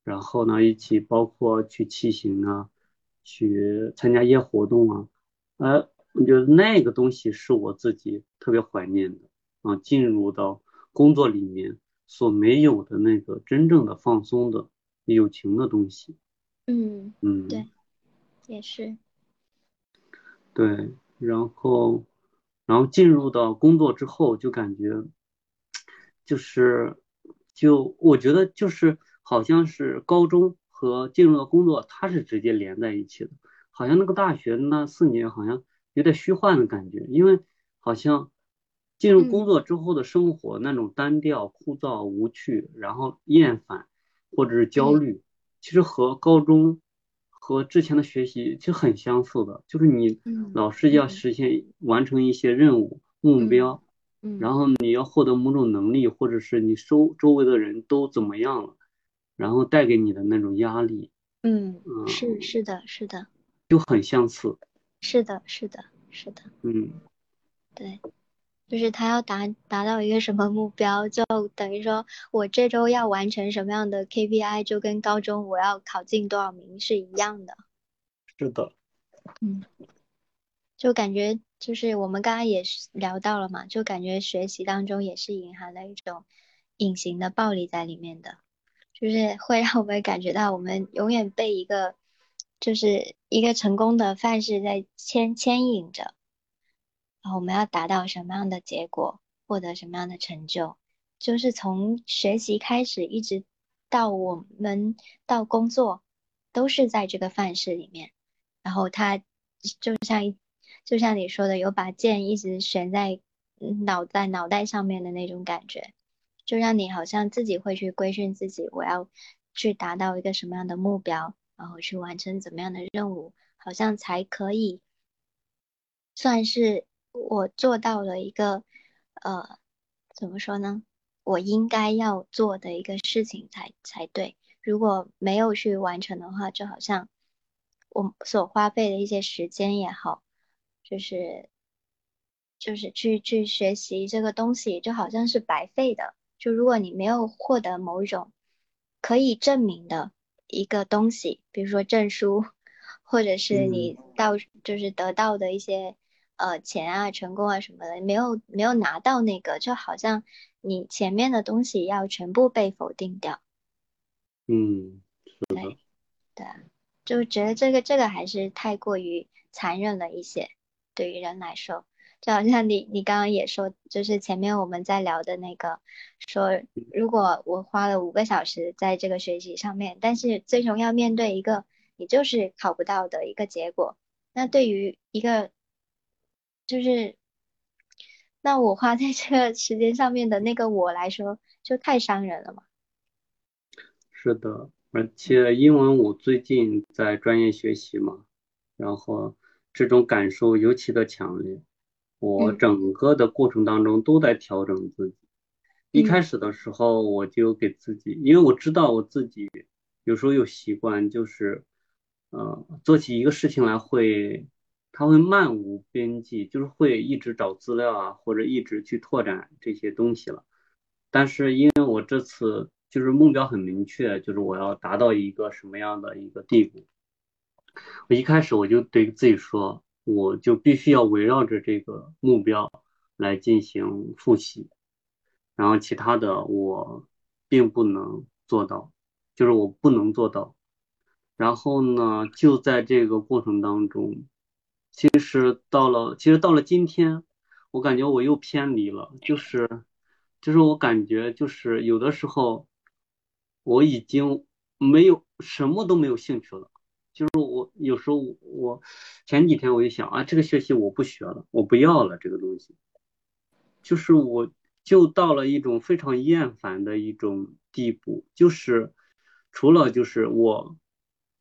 然后呢一起包括去骑行啊，去参加一些活动啊，呃，我觉得那个东西是我自己特别怀念的啊，进入到工作里面所没有的那个真正的放松的友情的东西。嗯嗯，对，也是。对，然后，然后进入到工作之后，就感觉，就是，就我觉得就是好像是高中和进入到工作，它是直接连在一起的。好像那个大学那四年好像有点虚幻的感觉，因为好像进入工作之后的生活那种单调、枯燥、无趣，然后厌烦或者是焦虑，其实和高中和之前的学习其实很相似的，就是你老是要实现完成一些任务目标，然后你要获得某种能力，或者是你周周围的人都怎么样了，然后带给你的那种压力，嗯，是是的，是的。就很相似，是的，是的，是的，嗯，对，就是他要达达到一个什么目标，就等于说我这周要完成什么样的 KPI，就跟高中我要考进多少名是一样的。是的，嗯，就感觉就是我们刚刚也聊到了嘛，就感觉学习当中也是隐含了一种隐形的暴力在里面的，就是会让我们感觉到我们永远被一个。就是一个成功的范式在牵牵引着，然后我们要达到什么样的结果，获得什么样的成就，就是从学习开始，一直到我们到工作，都是在这个范式里面。然后它就像就像你说的，有把剑一直悬在脑袋脑袋上面的那种感觉，就让你好像自己会去规训自己，我要去达到一个什么样的目标。然后去完成怎么样的任务，好像才可以算是我做到了一个呃，怎么说呢？我应该要做的一个事情才才对。如果没有去完成的话，就好像我所花费的一些时间也好，就是就是去去学习这个东西，就好像是白费的。就如果你没有获得某一种可以证明的。一个东西，比如说证书，或者是你到就是得到的一些呃钱啊、成功啊什么的，没有没有拿到那个，就好像你前面的东西要全部被否定掉。嗯，对，对，就觉得这个这个还是太过于残忍了一些，对于人来说。就好像你，你刚刚也说，就是前面我们在聊的那个，说如果我花了五个小时在这个学习上面，但是最终要面对一个你就是考不到的一个结果，那对于一个就是，那我花在这个时间上面的那个我来说，就太伤人了嘛。是的，而且因为我最近在专业学习嘛，然后这种感受尤其的强烈。我整个的过程当中都在调整自己。一开始的时候，我就给自己，因为我知道我自己有时候有习惯，就是呃做起一个事情来会，他会漫无边际，就是会一直找资料啊，或者一直去拓展这些东西了。但是因为我这次就是目标很明确，就是我要达到一个什么样的一个地步，我一开始我就对自己说。我就必须要围绕着这个目标来进行复习，然后其他的我并不能做到，就是我不能做到。然后呢，就在这个过程当中，其实到了，其实到了今天，我感觉我又偏离了，就是，就是我感觉就是有的时候我已经没有什么都没有兴趣了。就是我有时候我前几天我就想啊，这个学习我不学了，我不要了这个东西。就是我就到了一种非常厌烦的一种地步，就是除了就是我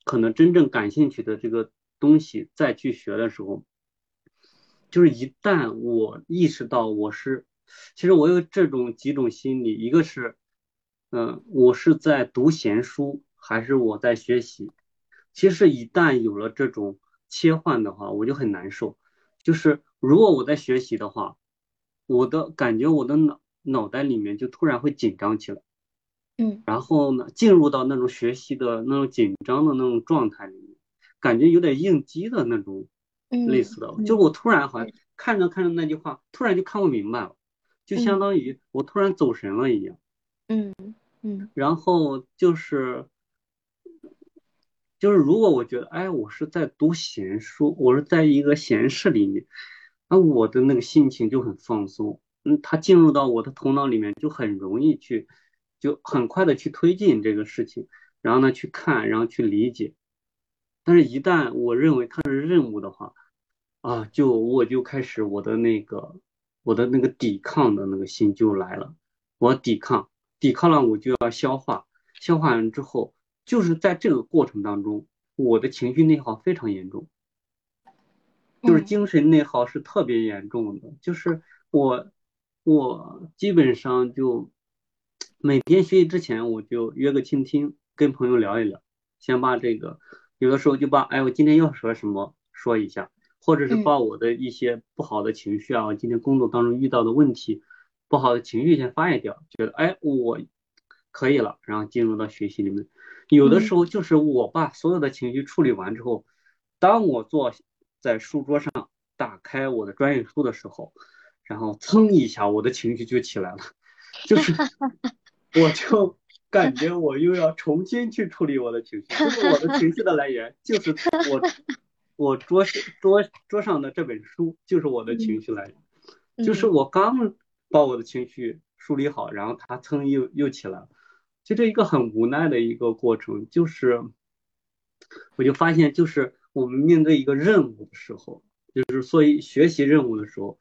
可能真正感兴趣的这个东西再去学的时候，就是一旦我意识到我是，其实我有这种几种心理，一个是嗯，我是在读闲书，还是我在学习。其实一旦有了这种切换的话，我就很难受。就是如果我在学习的话，我的感觉我的脑脑袋里面就突然会紧张起来，嗯，然后呢，进入到那种学习的那种紧张的那种状态里面，感觉有点应激的那种类似的，就我突然好像看着看着那句话，突然就看不明白了，就相当于我突然走神了一样。嗯嗯。然后就是，就是如果我觉得，哎，我是在读闲书，我是在一个闲室里面，那我的那个心情就很放松。嗯，它进入到我的头脑里面，就很容易去，就很快的去推进这个事情，然后呢去看，然后去理解。但是，一旦我认为它是任务的话，啊，就我就开始我的那个我的那个抵抗的那个心就来了，我抵抗，抵抗了我就要消化，消化完之后，就是在这个过程当中，我的情绪内耗非常严重，就是精神内耗是特别严重的，就是我。我基本上就每天学习之前，我就约个倾听，跟朋友聊一聊，先把这个有的时候就把哎，我今天要说什么说一下，或者是把我的一些不好的情绪啊，我今天工作当中遇到的问题，不好的情绪先发泄掉，觉得哎我可以了，然后进入到学习里面。有的时候就是我把所有的情绪处理完之后，当我坐在书桌上，打开我的专业书的时候。然后噌一下，我的情绪就起来了，就是 <laughs> 我就感觉我又要重新去处理我的情绪，就是我的情绪的来源就是我我桌桌桌上的这本书就是我的情绪来源，就是我刚把我的情绪梳理好，然后它噌又又起来了，就这一个很无奈的一个过程，就是我就发现，就是我们面对一个任务的时候，就是所以学习任务的时候。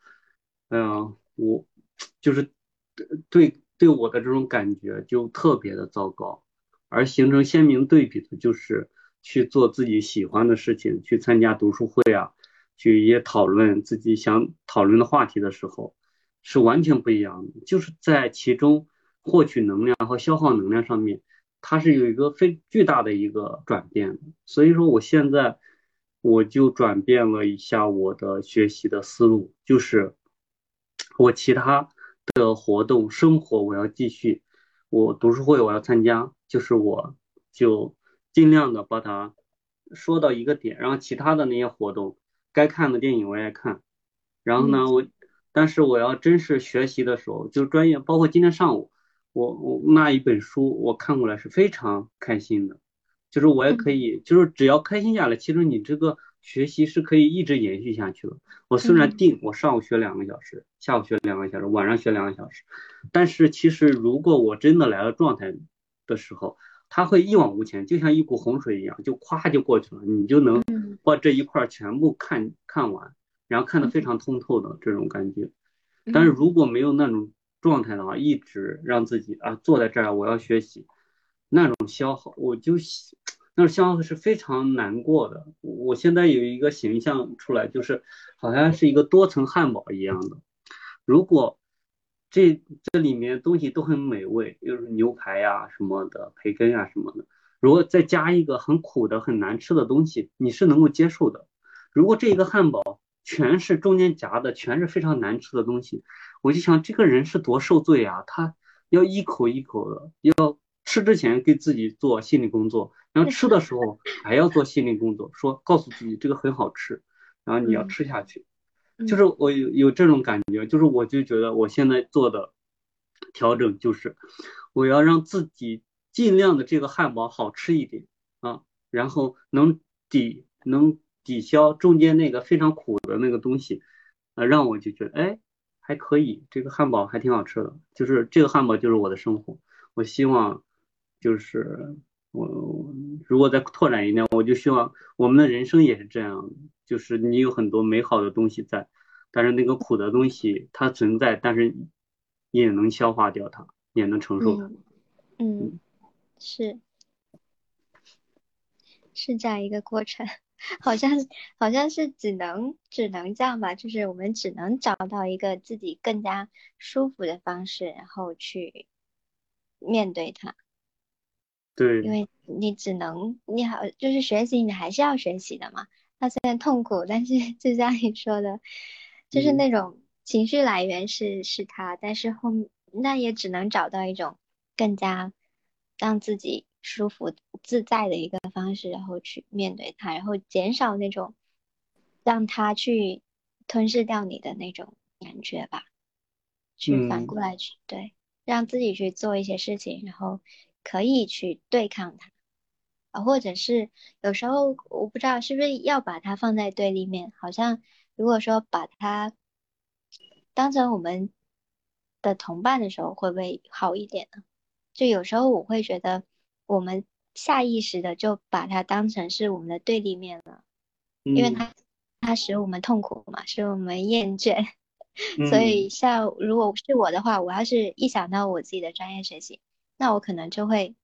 嗯，我就是对对我的这种感觉就特别的糟糕，而形成鲜明对比的就是去做自己喜欢的事情，去参加读书会啊，去也讨论自己想讨论的话题的时候，是完全不一样的。就是在其中获取能量和消耗能量上面，它是有一个非巨大的一个转变。所以说，我现在我就转变了一下我的学习的思路，就是。我其他的活动、生活我要继续，我读书会我要参加，就是我就尽量的把它说到一个点，然后其他的那些活动，该看的电影我也看，然后呢，我但是我要真是学习的时候，就专业，包括今天上午，我我那一本书我看过来是非常开心的，就是我也可以，就是只要开心下来，其实你这个。学习是可以一直延续下去的。我虽然定我上午学两个小时，下午学两个小时，晚上学两个小时，但是其实如果我真的来了状态的时候，它会一往无前，就像一股洪水一样，就咵就过去了，你就能把这一块全部看看完，然后看得非常通透的这种感觉。但是如果没有那种状态的话，一直让自己啊坐在这儿，我要学习，那种消耗，我就。那种消耗是非常难过的。我现在有一个形象出来，就是好像是一个多层汉堡一样的。如果这这里面东西都很美味，就是牛排呀什么的，培根呀什么的。如果再加一个很苦的、很难吃的东西，你是能够接受的。如果这一个汉堡全是中间夹的全是非常难吃的东西，我就想这个人是多受罪啊！他要一口一口的，要吃之前给自己做心理工作。然后吃的时候还要做心理工作，说告诉自己这个很好吃，然后你要吃下去。就是我有有这种感觉，就是我就觉得我现在做的调整就是，我要让自己尽量的这个汉堡好吃一点啊，然后能抵能抵消中间那个非常苦的那个东西，啊，让我就觉得哎还可以，这个汉堡还挺好吃的。就是这个汉堡就是我的生活，我希望就是。我如果再拓展一点，我就希望我们的人生也是这样，就是你有很多美好的东西在，但是那个苦的东西它存在，但是也能消化掉它，也能承受它。嗯，是，是这样一个过程，<laughs> 好像好像是只能只能这样吧，就是我们只能找到一个自己更加舒服的方式，然后去面对它。对，因为你只能你好，就是学习，你还是要学习的嘛。它虽然痛苦，但是 <laughs> 就像你说的，就是那种情绪来源是是它，但是后那也只能找到一种更加让自己舒服自在的一个方式，然后去面对它，然后减少那种让它去吞噬掉你的那种感觉吧，去反过来去对，让自己去做一些事情，然后可以去对抗它啊，或者是有时候我不知道是不是要把它放在对立面，好像如果说把它当成我们的同伴的时候，会不会好一点呢？就有时候我会觉得我们下意识的就把它当成是我们的对立面了，因为它。它使我们痛苦嘛，使我们厌倦，所以像如果是我的话，我要是一想到我自己的专业学习，那我可能就会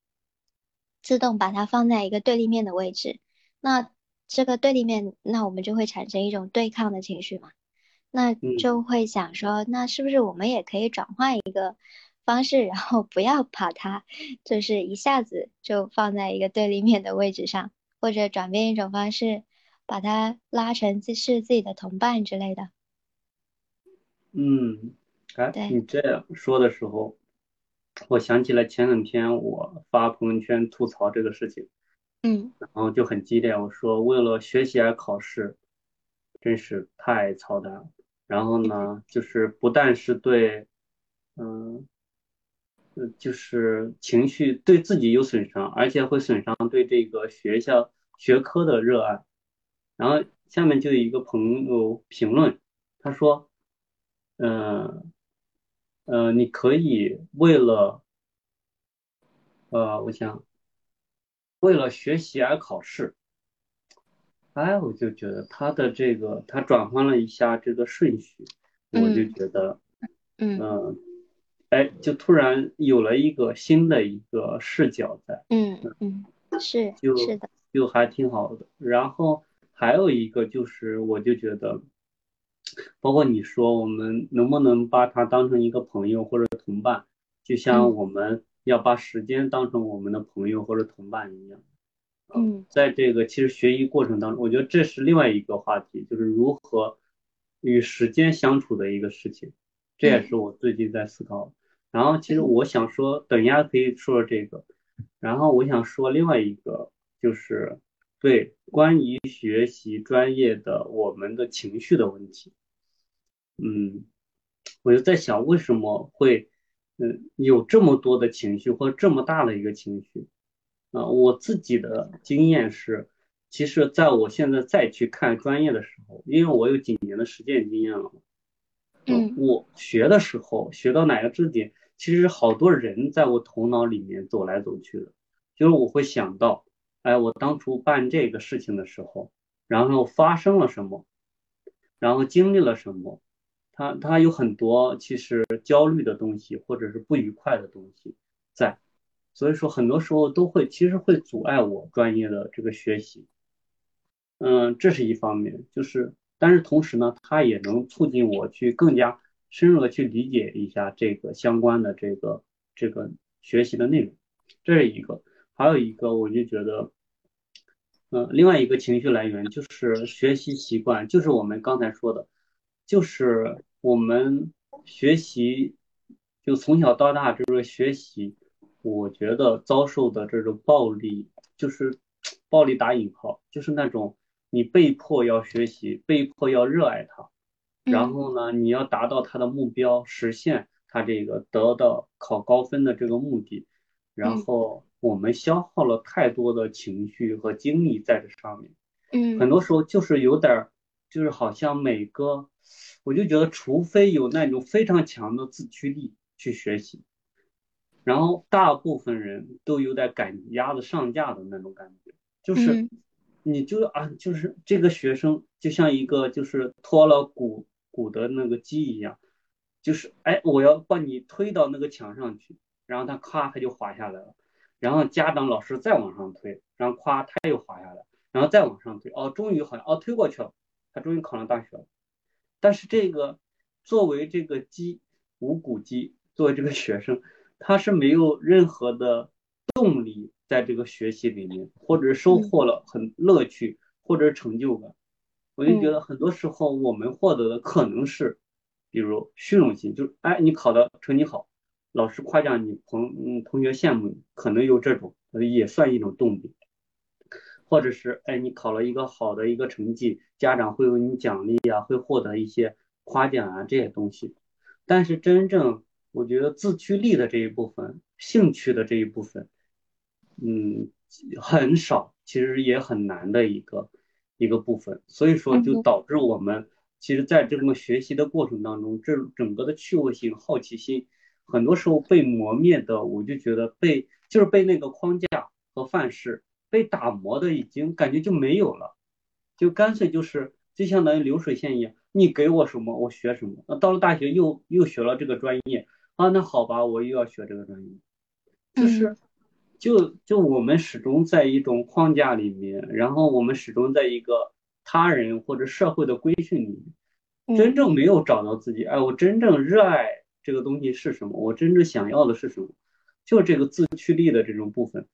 自动把它放在一个对立面的位置。那这个对立面，那我们就会产生一种对抗的情绪嘛，那就会想说，那是不是我们也可以转换一个方式，然后不要把它就是一下子就放在一个对立面的位置上，或者转变一种方式。把它拉成自是自己的同伴之类的。嗯，哎，你这样说的时候，我想起了前两天我发朋友圈吐槽这个事情，嗯，然后就很激烈，我说为了学习而考试，真是太操蛋了。然后呢，<laughs> 就是不但是对，嗯，就是情绪对自己有损伤，而且会损伤对这个学校学科的热爱。然后下面就有一个朋友评论，他说，嗯，呃，你可以为了，呃，我想，为了学习而考试，哎，我就觉得他的这个他转换了一下这个顺序，我就觉得，嗯，哎，就突然有了一个新的一个视角在，嗯嗯，是，是的，就还挺好的，然后。还有一个就是，我就觉得，包括你说我们能不能把他当成一个朋友或者同伴，就像我们要把时间当成我们的朋友或者同伴一样。嗯，在这个其实学习过程当中，我觉得这是另外一个话题，就是如何与时间相处的一个事情。这也是我最近在思考。然后其实我想说，等一下可以说这个。然后我想说另外一个就是。对，关于学习专业的我们的情绪的问题，嗯，我就在想为什么会，嗯，有这么多的情绪或者这么大的一个情绪，啊，我自己的经验是，其实在我现在再去看专业的时候，因为我有几年的实践经验了，嗯，我学的时候学到哪个知识点，其实好多人在我头脑里面走来走去的，就是我会想到。哎，我当初办这个事情的时候，然后发生了什么，然后经历了什么，他他有很多其实焦虑的东西，或者是不愉快的东西在，所以说很多时候都会其实会阻碍我专业的这个学习，嗯，这是一方面，就是但是同时呢，它也能促进我去更加深入的去理解一下这个相关的这个这个学习的内容，这是一个。还有一个，我就觉得，嗯，另外一个情绪来源就是学习习惯，就是我们刚才说的，就是我们学习，就从小到大这个学习，我觉得遭受的这种暴力，就是暴力打引号，就是那种你被迫要学习，被迫要热爱它，然后呢，你要达到他的目标，实现他这个得到考高分的这个目的，然后。我们消耗了太多的情绪和精力在这上面，嗯，很多时候就是有点儿，就是好像每个，我就觉得，除非有那种非常强的自驱力去学习，然后大部分人都有点赶鸭子上架的那种感觉，就是你就啊，就是这个学生就像一个就是脱了骨骨的那个鸡一样，就是哎，我要把你推到那个墙上去，然后他咔他就滑下来了。然后家长老师再往上推，然后夸他又滑下来，然后再往上推，哦，终于好像哦推过去了，他终于考上大学了。但是这个作为这个鸡无骨鸡，作为这个学生，他是没有任何的动力在这个学习里面，或者收获了很乐趣或者成就感。我就觉得很多时候我们获得的可能是，比如虚荣心，就是哎你考的成绩好。老师夸奖你，朋嗯同学羡慕你，可能有这种，也算一种动力。或者是哎你考了一个好的一个成绩，家长会为你奖励啊，会获得一些夸奖啊这些东西。但是真正我觉得自驱力的这一部分，兴趣的这一部分，嗯，很少，其实也很难的一个一个部分。所以说就导致我们其实在这么学习的过程当中，这整个的趣味性、好奇心，很多时候被磨灭的，我就觉得被就是被那个框架和范式被打磨的，已经感觉就没有了，就干脆就是就相当于流水线一样。你给我什么，我学什么。那到了大学又又学了这个专业啊，那好吧，我又要学这个专业。就是，就就我们始终在一种框架里面，然后我们始终在一个他人或者社会的规训里面，真正没有找到自己。哎，我真正热爱这个东西是什么？我真正想要的是什么？就这个自驱力的这种部分，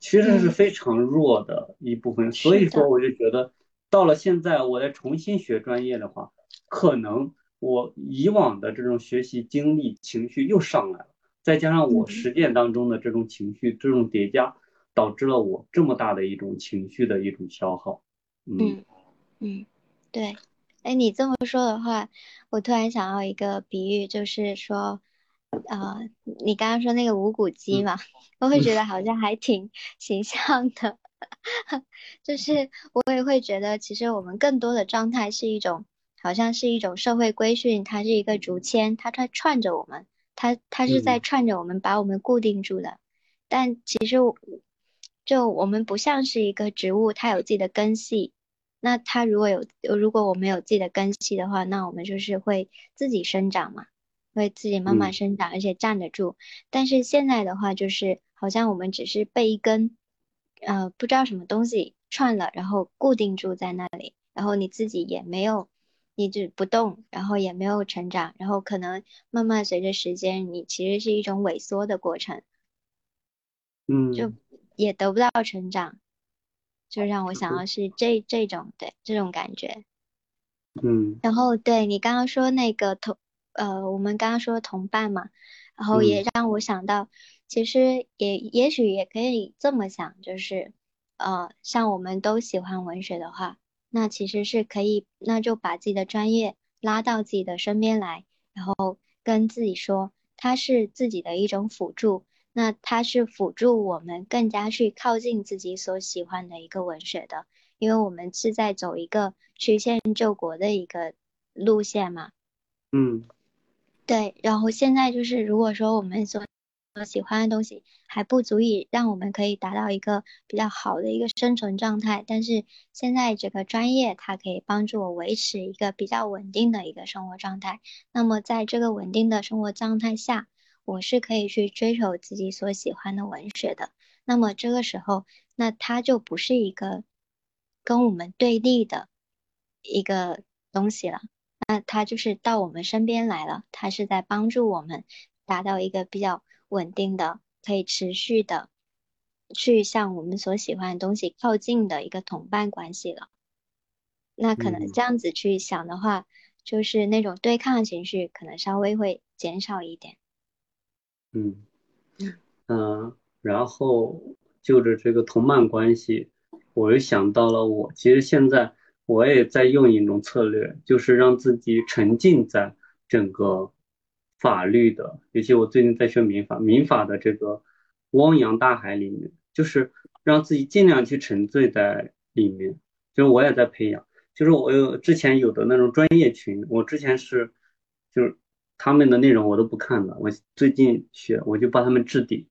其实是非常弱的一部分。所以说，我就觉得。到了现在，我再重新学专业的话，可能我以往的这种学习经历、情绪又上来了，再加上我实践当中的这种情绪这种叠加，导致了我这么大的一种情绪的一种消耗。嗯嗯，对。哎，你这么说的话，我突然想到一个比喻，就是说，呃，你刚刚说那个无骨鸡嘛，<laughs> 我会觉得好像还挺形象的。<laughs> 就是我也会觉得，其实我们更多的状态是一种，好像是一种社会规训，它是一个竹签，它它串着我们，它它是在串着我们，把我们固定住的。但其实就我们不像是一个植物，它有自己的根系。那它如果有，如果我们有自己的根系的话，那我们就是会自己生长嘛，会自己慢慢生长，而且站得住。但是现在的话，就是好像我们只是被一根。呃，不知道什么东西串了，然后固定住在那里，然后你自己也没有一直不动，然后也没有成长，然后可能慢慢随着时间，你其实是一种萎缩的过程，嗯，就也得不到成长，就让我想要是。这这种对这种感觉，嗯，然后对你刚刚说那个同呃，我们刚刚说同伴嘛，然后也让我想到。其实也也许也可以这么想，就是，呃，像我们都喜欢文学的话，那其实是可以，那就把自己的专业拉到自己的身边来，然后跟自己说，它是自己的一种辅助，那它是辅助我们更加去靠近自己所喜欢的一个文学的，因为我们是在走一个曲线救国的一个路线嘛。嗯，对，然后现在就是，如果说我们所喜欢的东西还不足以让我们可以达到一个比较好的一个生存状态，但是现在这个专业它可以帮助我维持一个比较稳定的一个生活状态。那么在这个稳定的生活状态下，我是可以去追求自己所喜欢的文学的。那么这个时候，那它就不是一个跟我们对立的一个东西了，那它就是到我们身边来了，它是在帮助我们达到一个比较。稳定的，可以持续的去向我们所喜欢的东西靠近的一个同伴关系了。那可能这样子去想的话，就是那种对抗情绪可能稍微会减少一点。嗯嗯，然后就着这个同伴关系，我又想到了我其实现在我也在用一种策略，就是让自己沉浸在整个。法律的，尤其我最近在学民法，民法的这个汪洋大海里面，就是让自己尽量去沉醉在里面。就是我也在培养，就是我有之前有的那种专业群，我之前是就是他们的内容我都不看的，我最近学我就帮他们置顶，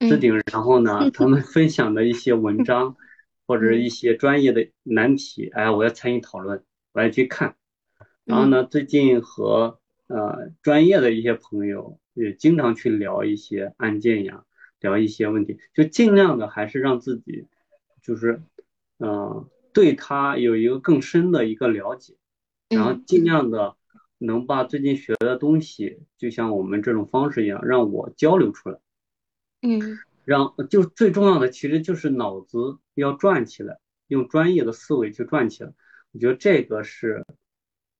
置顶，然后呢，<laughs> 他们分享的一些文章 <laughs> 或者一些专业的难题，哎，我要参与讨论，我要去看。然后呢，最近和呃，专业的一些朋友也经常去聊一些案件呀，聊一些问题，就尽量的还是让自己，就是，嗯，对他有一个更深的一个了解，然后尽量的能把最近学的东西，就像我们这种方式一样，让我交流出来，嗯，让就最重要的其实就是脑子要转起来，用专业的思维去转起来，我觉得这个是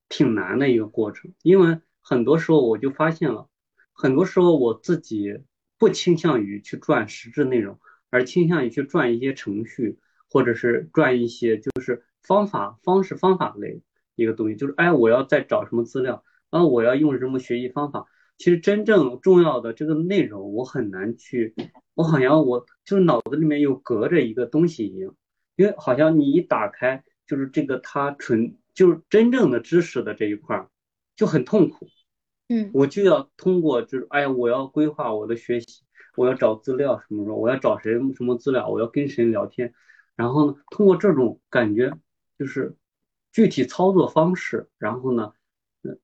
挺难的一个过程，因为。很多时候我就发现了，很多时候我自己不倾向于去赚实质内容，而倾向于去赚一些程序或者是赚一些就是方法方式方法类一个东西，就是哎我要再找什么资料，然后我要用什么学习方法。其实真正重要的这个内容，我很难去，我好像我就是脑子里面有隔着一个东西一样，因为好像你一打开，就是这个它纯就是真正的知识的这一块儿就很痛苦，嗯，我就要通过就是哎，我要规划我的学习，我要找资料什么什么，我要找谁什么资料，我要跟谁聊天，然后呢，通过这种感觉就是具体操作方式，然后呢，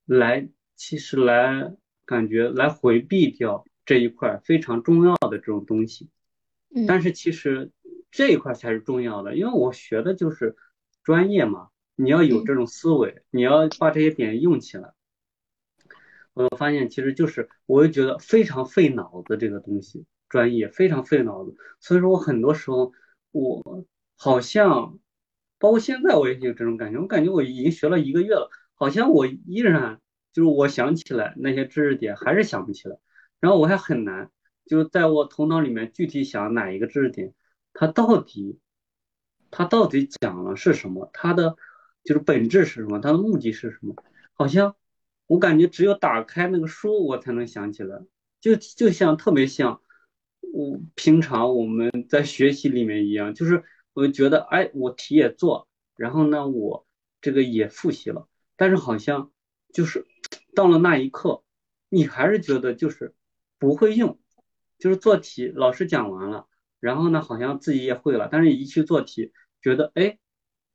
来其实来。感觉来回避掉这一块非常重要的这种东西，嗯，但是其实这一块才是重要的，因为我学的就是专业嘛，你要有这种思维，你要把这些点用起来。我发现其实就是我就觉得非常费脑子这个东西，专业非常费脑子，所以说我很多时候我好像包括现在我也有这种感觉，我感觉我已经学了一个月了，好像我依然。就是我想起来那些知识点还是想不起来，然后我还很难，就是在我头脑里面具体想哪一个知识点，它到底，它到底讲了是什么，它的就是本质是什么，它的目的是什么？好像我感觉只有打开那个书，我才能想起来，就就像特别像我平常我们在学习里面一样，就是我觉得哎，我题也做，然后呢，我这个也复习了，但是好像。就是到了那一刻，你还是觉得就是不会用，就是做题老师讲完了，然后呢好像自己也会了，但是一去做题，觉得哎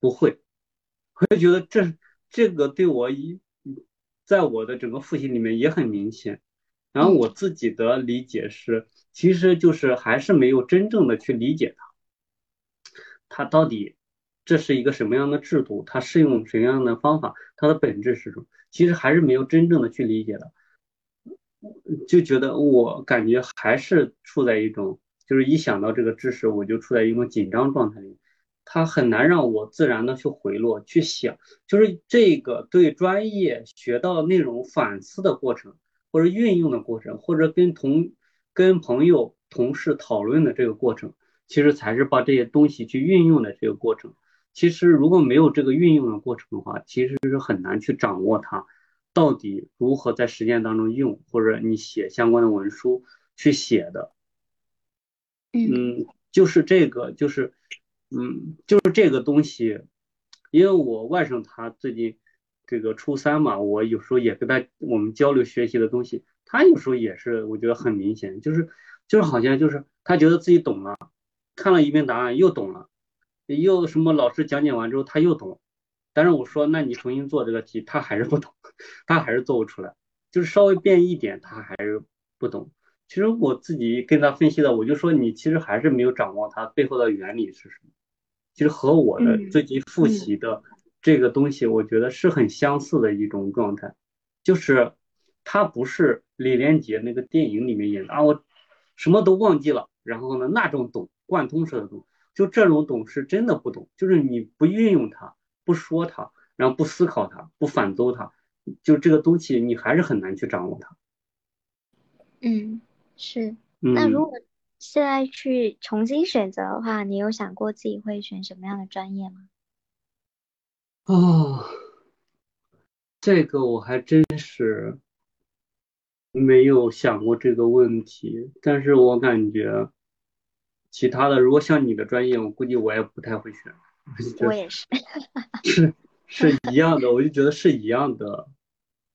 不会，<laughs> 我就觉得这这个对我一在我的整个复习里面也很明显，然后我自己的理解是，其实就是还是没有真正的去理解它，它到底这是一个什么样的制度，它适用什么样的方法，它的本质是什么？其实还是没有真正的去理解的，就觉得我感觉还是处在一种，就是一想到这个知识，我就处在一种紧张状态里，它很难让我自然的去回落去想，就是这个对专业学到内容反思的过程，或者运用的过程，或者跟同跟朋友同事讨论的这个过程，其实才是把这些东西去运用的这个过程。其实如果没有这个运用的过程的话，其实是很难去掌握它到底如何在实践当中用，或者你写相关的文书去写的。嗯，就是这个，就是嗯，就是这个东西。因为我外甥他最近这个初三嘛，我有时候也跟他我们交流学习的东西，他有时候也是我觉得很明显，就是就是好像就是他觉得自己懂了，看了一遍答案又懂了。又什么？老师讲解完之后他又懂，但是我说那你重新做这个题，他还是不懂，<laughs> 他还是做不出来，就是稍微变一点他还是不懂。其实我自己跟他分析的，我就说你其实还是没有掌握它背后的原理是什么。其实和我的最近复习的这个东西，我觉得是很相似的一种状态，就是他不是李连杰那个电影里面演的啊，我什么都忘记了，然后呢那种懂贯通式的懂。就这种懂是真的不懂，就是你不运用它，不说它，然后不思考它，不反奏它，就这个东西你还是很难去掌握它。嗯，是。那如果现在去重新选择的话，你有想过自己会选什么样的专业吗？哦，这个我还真是没有想过这个问题，但是我感觉。其他的，如果像你的专业，我估计我也不太会选。我也是，<laughs> 是是一样的，我就觉得是一样的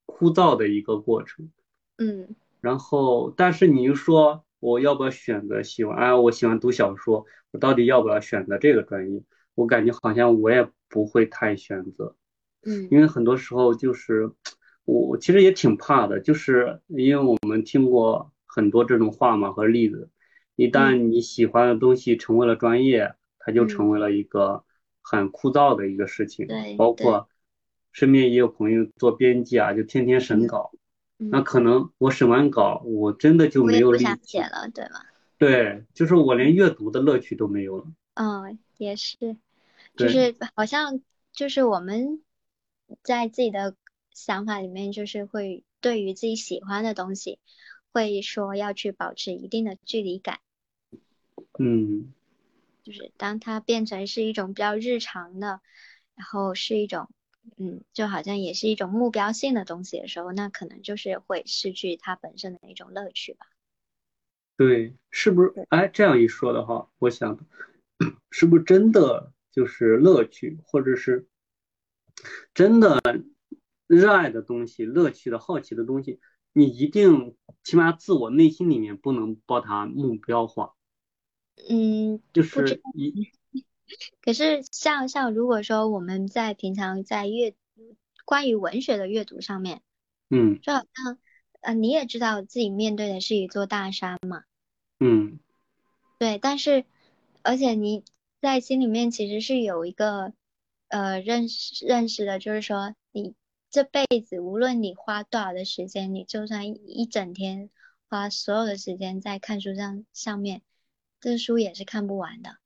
枯燥的一个过程。嗯。然后，但是你又说我要不要选择喜欢？哎，我喜欢读小说，我到底要不要选择这个专业？我感觉好像我也不会太选择。嗯。因为很多时候就是我其实也挺怕的，就是因为我们听过很多这种话嘛和例子。一旦你喜欢的东西成为了专业，它就成为了一个很枯燥的一个事情。对，包括身边也有朋友做编辑啊，就天天审稿。那可能我审完稿，我真的就没有力气写了，对吗？对，就是我连阅读的乐趣都没有了。嗯，也是，就是好像就是我们在自己的想法里面，就是会对于自己喜欢的东西，会说要去保持一定的距离感。嗯，就是当它变成是一种比较日常的，然后是一种，嗯，就好像也是一种目标性的东西的时候，那可能就是会失去它本身的一种乐趣吧。对，是不是？哎，这样一说的话，我想，是不是真的就是乐趣，或者是真的热爱的东西、乐趣的好奇的东西，你一定起码自我内心里面不能把它目标化。嗯，就是一。可是像像如果说我们在平常在阅关于文学的阅读上面，嗯，就好像呃你也知道自己面对的是一座大山嘛，嗯，对，但是而且你在心里面其实是有一个呃认识认识的，就是说你这辈子无论你花多少的时间，你就算一整天花所有的时间在看书上上面。这书也是看不完的，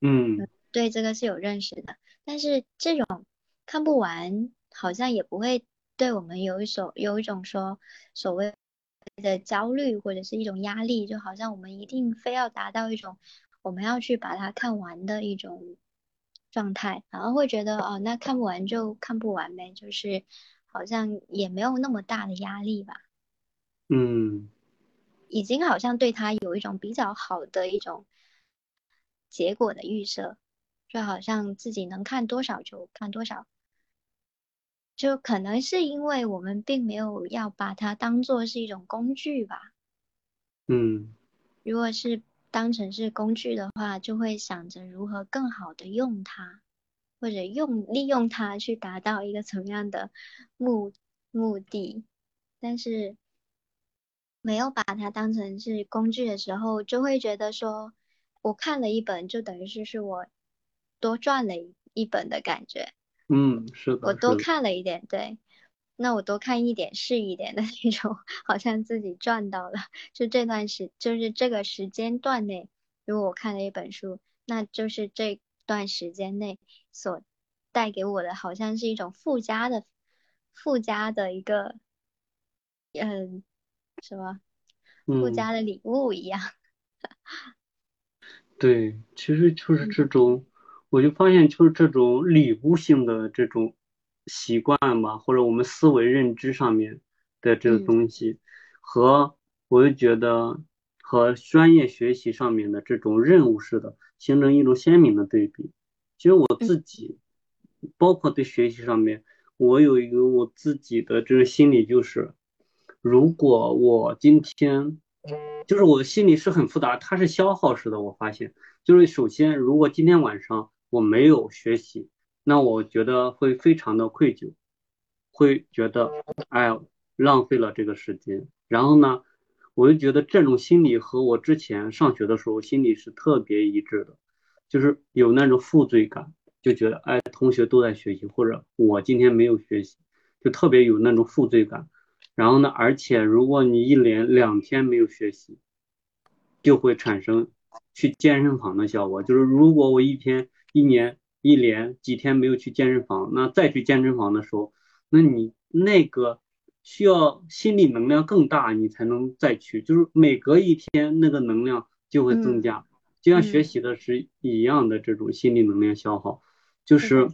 嗯，对这个是有认识的，但是这种看不完好像也不会对我们有一所有一种说所谓的焦虑或者是一种压力，就好像我们一定非要达到一种我们要去把它看完的一种状态，然后会觉得哦，那看不完就看不完呗，就是好像也没有那么大的压力吧，嗯。已经好像对他有一种比较好的一种结果的预设，就好像自己能看多少就看多少，就可能是因为我们并没有要把它当做是一种工具吧。嗯，如果是当成是工具的话，就会想着如何更好的用它，或者用利用它去达到一个怎么样的目目的，但是。没有把它当成是工具的时候，就会觉得说，我看了一本，就等于是是我多赚了一本的感觉。嗯，是的。我多看了一点，对，那我多看一点是一点的那种，<laughs> 好像自己赚到了。就这段时，就是这个时间段内，如果我看了一本书，那就是这段时间内所带给我的，好像是一种附加的、附加的一个，嗯。什么附加的礼物一样？<laughs> 对，其实就是这种，我就发现就是这种礼物性的这种习惯吧，或者我们思维认知上面的这个东西，和我就觉得和专业学习上面的这种任务式的，形成一种鲜明的对比。其实我自己，包括对学习上面，我有一个我自己的这个心理就是。如果我今天，就是我的心里是很复杂，它是消耗式的。我发现，就是首先，如果今天晚上我没有学习，那我觉得会非常的愧疚，会觉得哎，浪费了这个时间。然后呢，我就觉得这种心理和我之前上学的时候心理是特别一致的，就是有那种负罪感，就觉得哎，同学都在学习，或者我今天没有学习，就特别有那种负罪感。然后呢？而且如果你一连两天没有学习，就会产生去健身房的效果。就是如果我一天、一年、一连几天没有去健身房，那再去健身房的时候，那你那个需要心理能量更大，你才能再去。就是每隔一天，那个能量就会增加，就像学习的是一样的这种心理能量消耗。就是，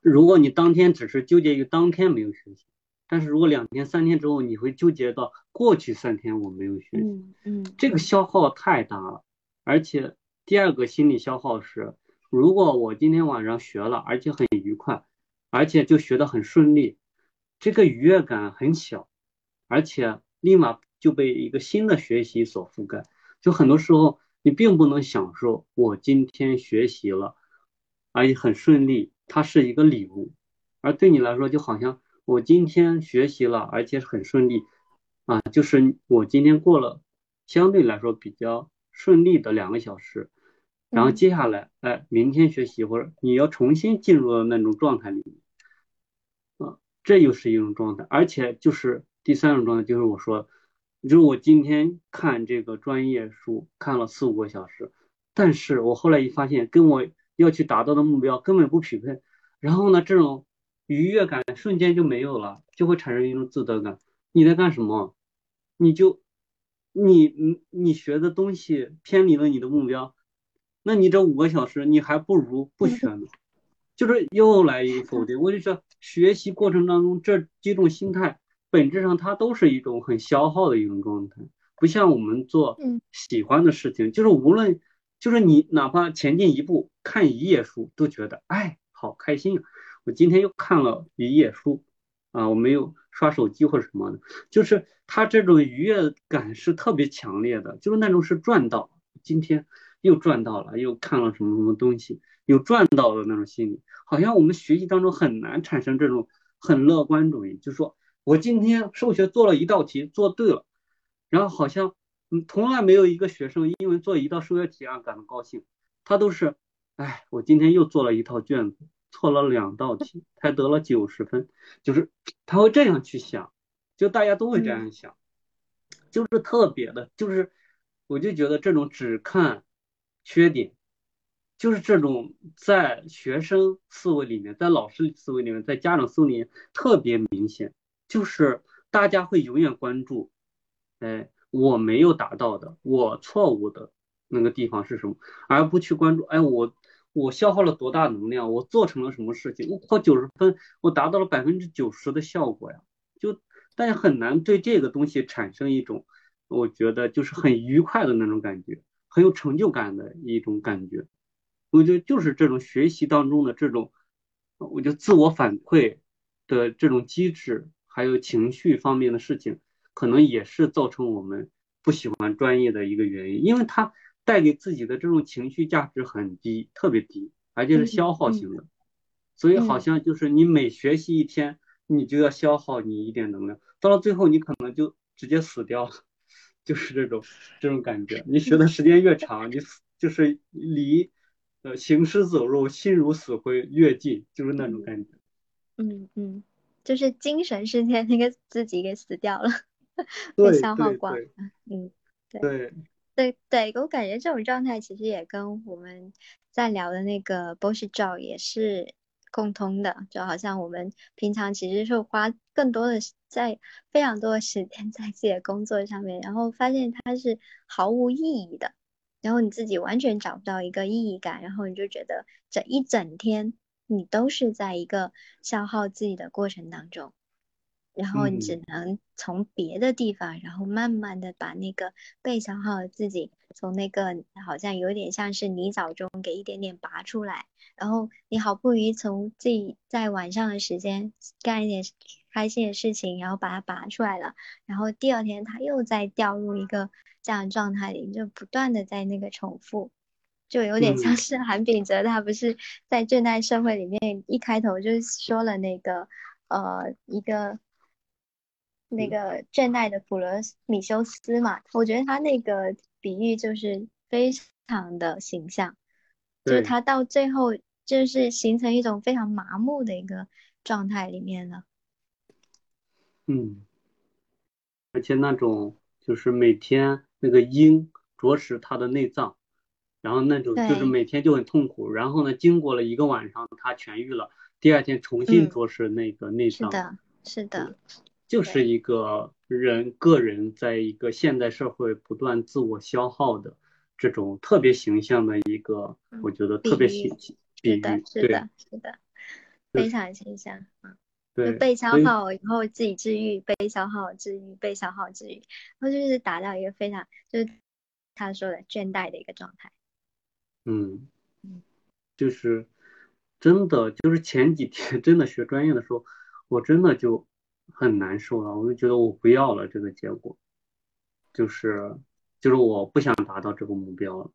如果你当天只是纠结于当天没有学习。但是如果两天三天之后，你会纠结到过去三天我没有学习，嗯，这个消耗太大了。而且第二个心理消耗是，如果我今天晚上学了，而且很愉快，而且就学得很顺利，这个愉悦感很小，而且立马就被一个新的学习所覆盖。就很多时候你并不能享受我今天学习了，而且很顺利，它是一个礼物，而对你来说就好像。我今天学习了，而且很顺利，啊，就是我今天过了相对来说比较顺利的两个小时，然后接下来，哎，明天学习或者你要重新进入到那种状态里面，啊，这又是一种状态，而且就是第三种状态，就是我说，就是我今天看这个专业书看了四五个小时，但是我后来一发现跟我要去达到的目标根本不匹配，然后呢，这种。愉悦感瞬间就没有了，就会产生一种自责感。你在干什么？你就你你你学的东西偏离了你的目标，那你这五个小时你还不如不学呢。就是又来一个否定，我就说学习过程当中这几种心态本质上它都是一种很消耗的一种状态，不像我们做喜欢的事情，就是无论就是你哪怕前进一步看一页书都觉得哎好开心啊！我今天又看了一页书啊，我没有刷手机或者什么的，就是他这种愉悦感是特别强烈的，就是那种是赚到，今天又赚到了，又看了什么什么东西。有赚到的那种心理，好像我们学习当中很难产生这种很乐观主义，就说我今天数学做了一道题做对了，然后好像嗯从来没有一个学生因为做一道数学题而感到高兴，他都是哎我今天又做了一套卷子错了两道题才得了九十分，就是他会这样去想，就大家都会这样想，就是特别的，就是我就觉得这种只看缺点。就是这种在学生思维里面，在老师思维里面，在家长思维里面特别明显，就是大家会永远关注，哎，我没有达到的，我错误的那个地方是什么，而不去关注，哎，我我消耗了多大能量，我做成了什么事情，我考九十分，我达到了百分之九十的效果呀，就大家很难对这个东西产生一种，我觉得就是很愉快的那种感觉，很有成就感的一种感觉。我觉得就是这种学习当中的这种，我觉得自我反馈的这种机制，还有情绪方面的事情，可能也是造成我们不喜欢专业的一个原因，因为它带给自己的这种情绪价值很低，特别低，而且是消耗型的，所以好像就是你每学习一天，你就要消耗你一点能量，到了最后你可能就直接死掉了，就是这种这种感觉。你学的时间越长，你就是离。呃，行尸走肉，心如死灰，越近就是那种感觉。嗯嗯，就是精神世界那个自己给死掉了，被消耗光了。嗯，对对对对，我感觉这种状态其实也跟我们在聊的那个 bullshit job 也是共通的，就好像我们平常其实是花更多的在非常多的时间 <laughs> 在自己的工作上面，然后发现它是毫无意义的。然后你自己完全找不到一个意义感，然后你就觉得这一整天你都是在一个消耗自己的过程当中，然后你只能从别的地方，然后慢慢的把那个被消耗的自己从那个好像有点像是泥沼中给一点点拔出来，然后你好不容易从自己在晚上的时间干一点开心的事情，然后把它拔出来了，然后第二天他又再掉入一个。这样的状态里就不断的在那个重复，就有点像是韩炳哲，他不是在《倦怠社会》里面一开头就说了那个呃一个那个倦怠的普罗米修斯嘛，我觉得他那个比喻就是非常的形象，就是他到最后就是形成一种非常麻木的一个状态里面了。嗯，而且那种就是每天。那个鹰啄食它的内脏，然后那种就是每天就很痛苦，然后呢，经过了一个晚上，它痊愈了，第二天重新啄食那个内脏，是的，是的，就是一个人个人在一个现代社会不断自我消耗的这种特别形象的一个，我觉得特别形比喻，是的，是的，非常形象啊。被消耗以后自己治愈，被消耗治愈，被消耗治愈，然后就是达到一个非常就是他说的倦怠的一个状态。嗯嗯，就是真的，就是前几天 <laughs> 真的学专业的时候，我真的就很难受了，我就觉得我不要了这个结果，就是就是我不想达到这个目标了，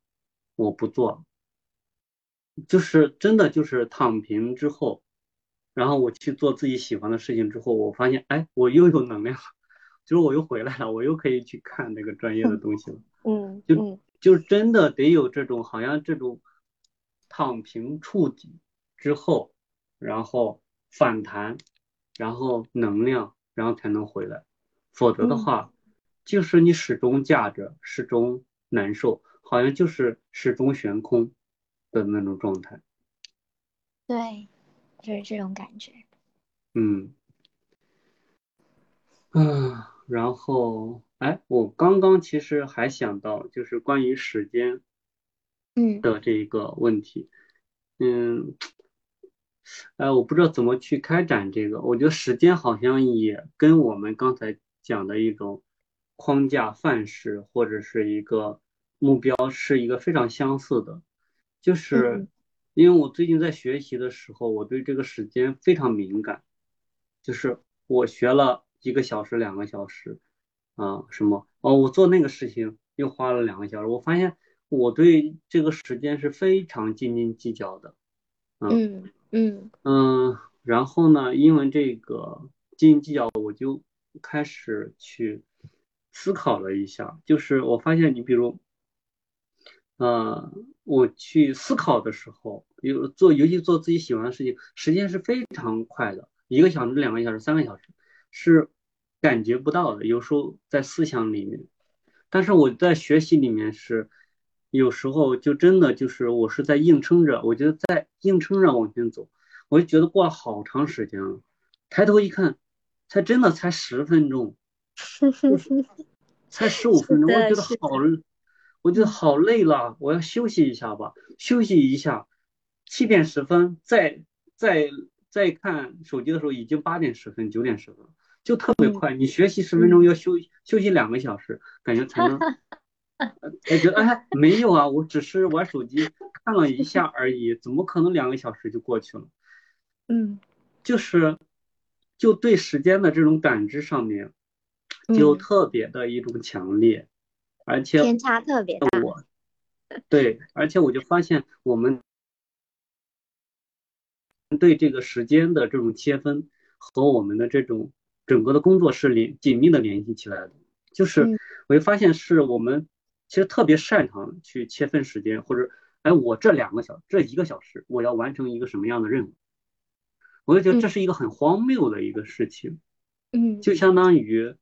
我不做，就是真的就是躺平之后。然后我去做自己喜欢的事情之后，我发现，哎，我又有能量了，就是我又回来了，我又可以去看那个专业的东西了。嗯，就就真的得有这种，好像这种躺平触底之后，然后反弹，然后能量，然后才能回来，否则的话，就是你始终架着，始终难受，好像就是始终悬空的那种状态。对。就是这种感觉，嗯，啊，然后，哎，我刚刚其实还想到，就是关于时间，嗯的这一个问题。嗯，哎，我不知道怎么去开展这个。我觉得时间好像也跟我们刚才讲的一种框架范式或者是一个目标是一个非常相似的。就是因为我最近在学习的时候，我对这个时间非常敏感。就是我学了一个小时、两个小时，啊，什么哦，我做那个事情又花了两个小时，我发现我对这个时间是非常斤斤计较的。嗯嗯嗯，然后呢，因为这个斤斤计较，我就开始去思考了一下，就是我发现你比如，呃，我去思考的时候，有做尤其做自己喜欢的事情，时间是非常快的。一个小时、两个小时、三个小时是感觉不到的，有时候在思想里面，但是我在学习里面是有时候就真的就是我是在硬撑着，我觉得在硬撑着往前走，我就觉得过了好长时间了，抬头一看，才真的才十分钟，<laughs> 才十五分钟，我觉得好，我觉得好累了，我要休息一下吧，休息一下，七点十分再再。再看手机的时候，已经八点十分、九点十分，就特别快。你学习十分钟要休休息两个小时，感觉才能。<laughs> 我觉得哎，没有啊，我只是玩手机看了一下而已，怎么可能两个小时就过去了？<laughs> 嗯，就是就对时间的这种感知上面，就特别的一种强烈，而且偏差特别大。我，对，而且我就发现我们。对这个时间的这种切分和我们的这种整个的工作是联紧密的联系起来的，就是我就发现是我们其实特别擅长去切分时间，或者哎我这两个小这一个小时我要完成一个什么样的任务，我就觉得这是一个很荒谬的一个事情，嗯，就相当于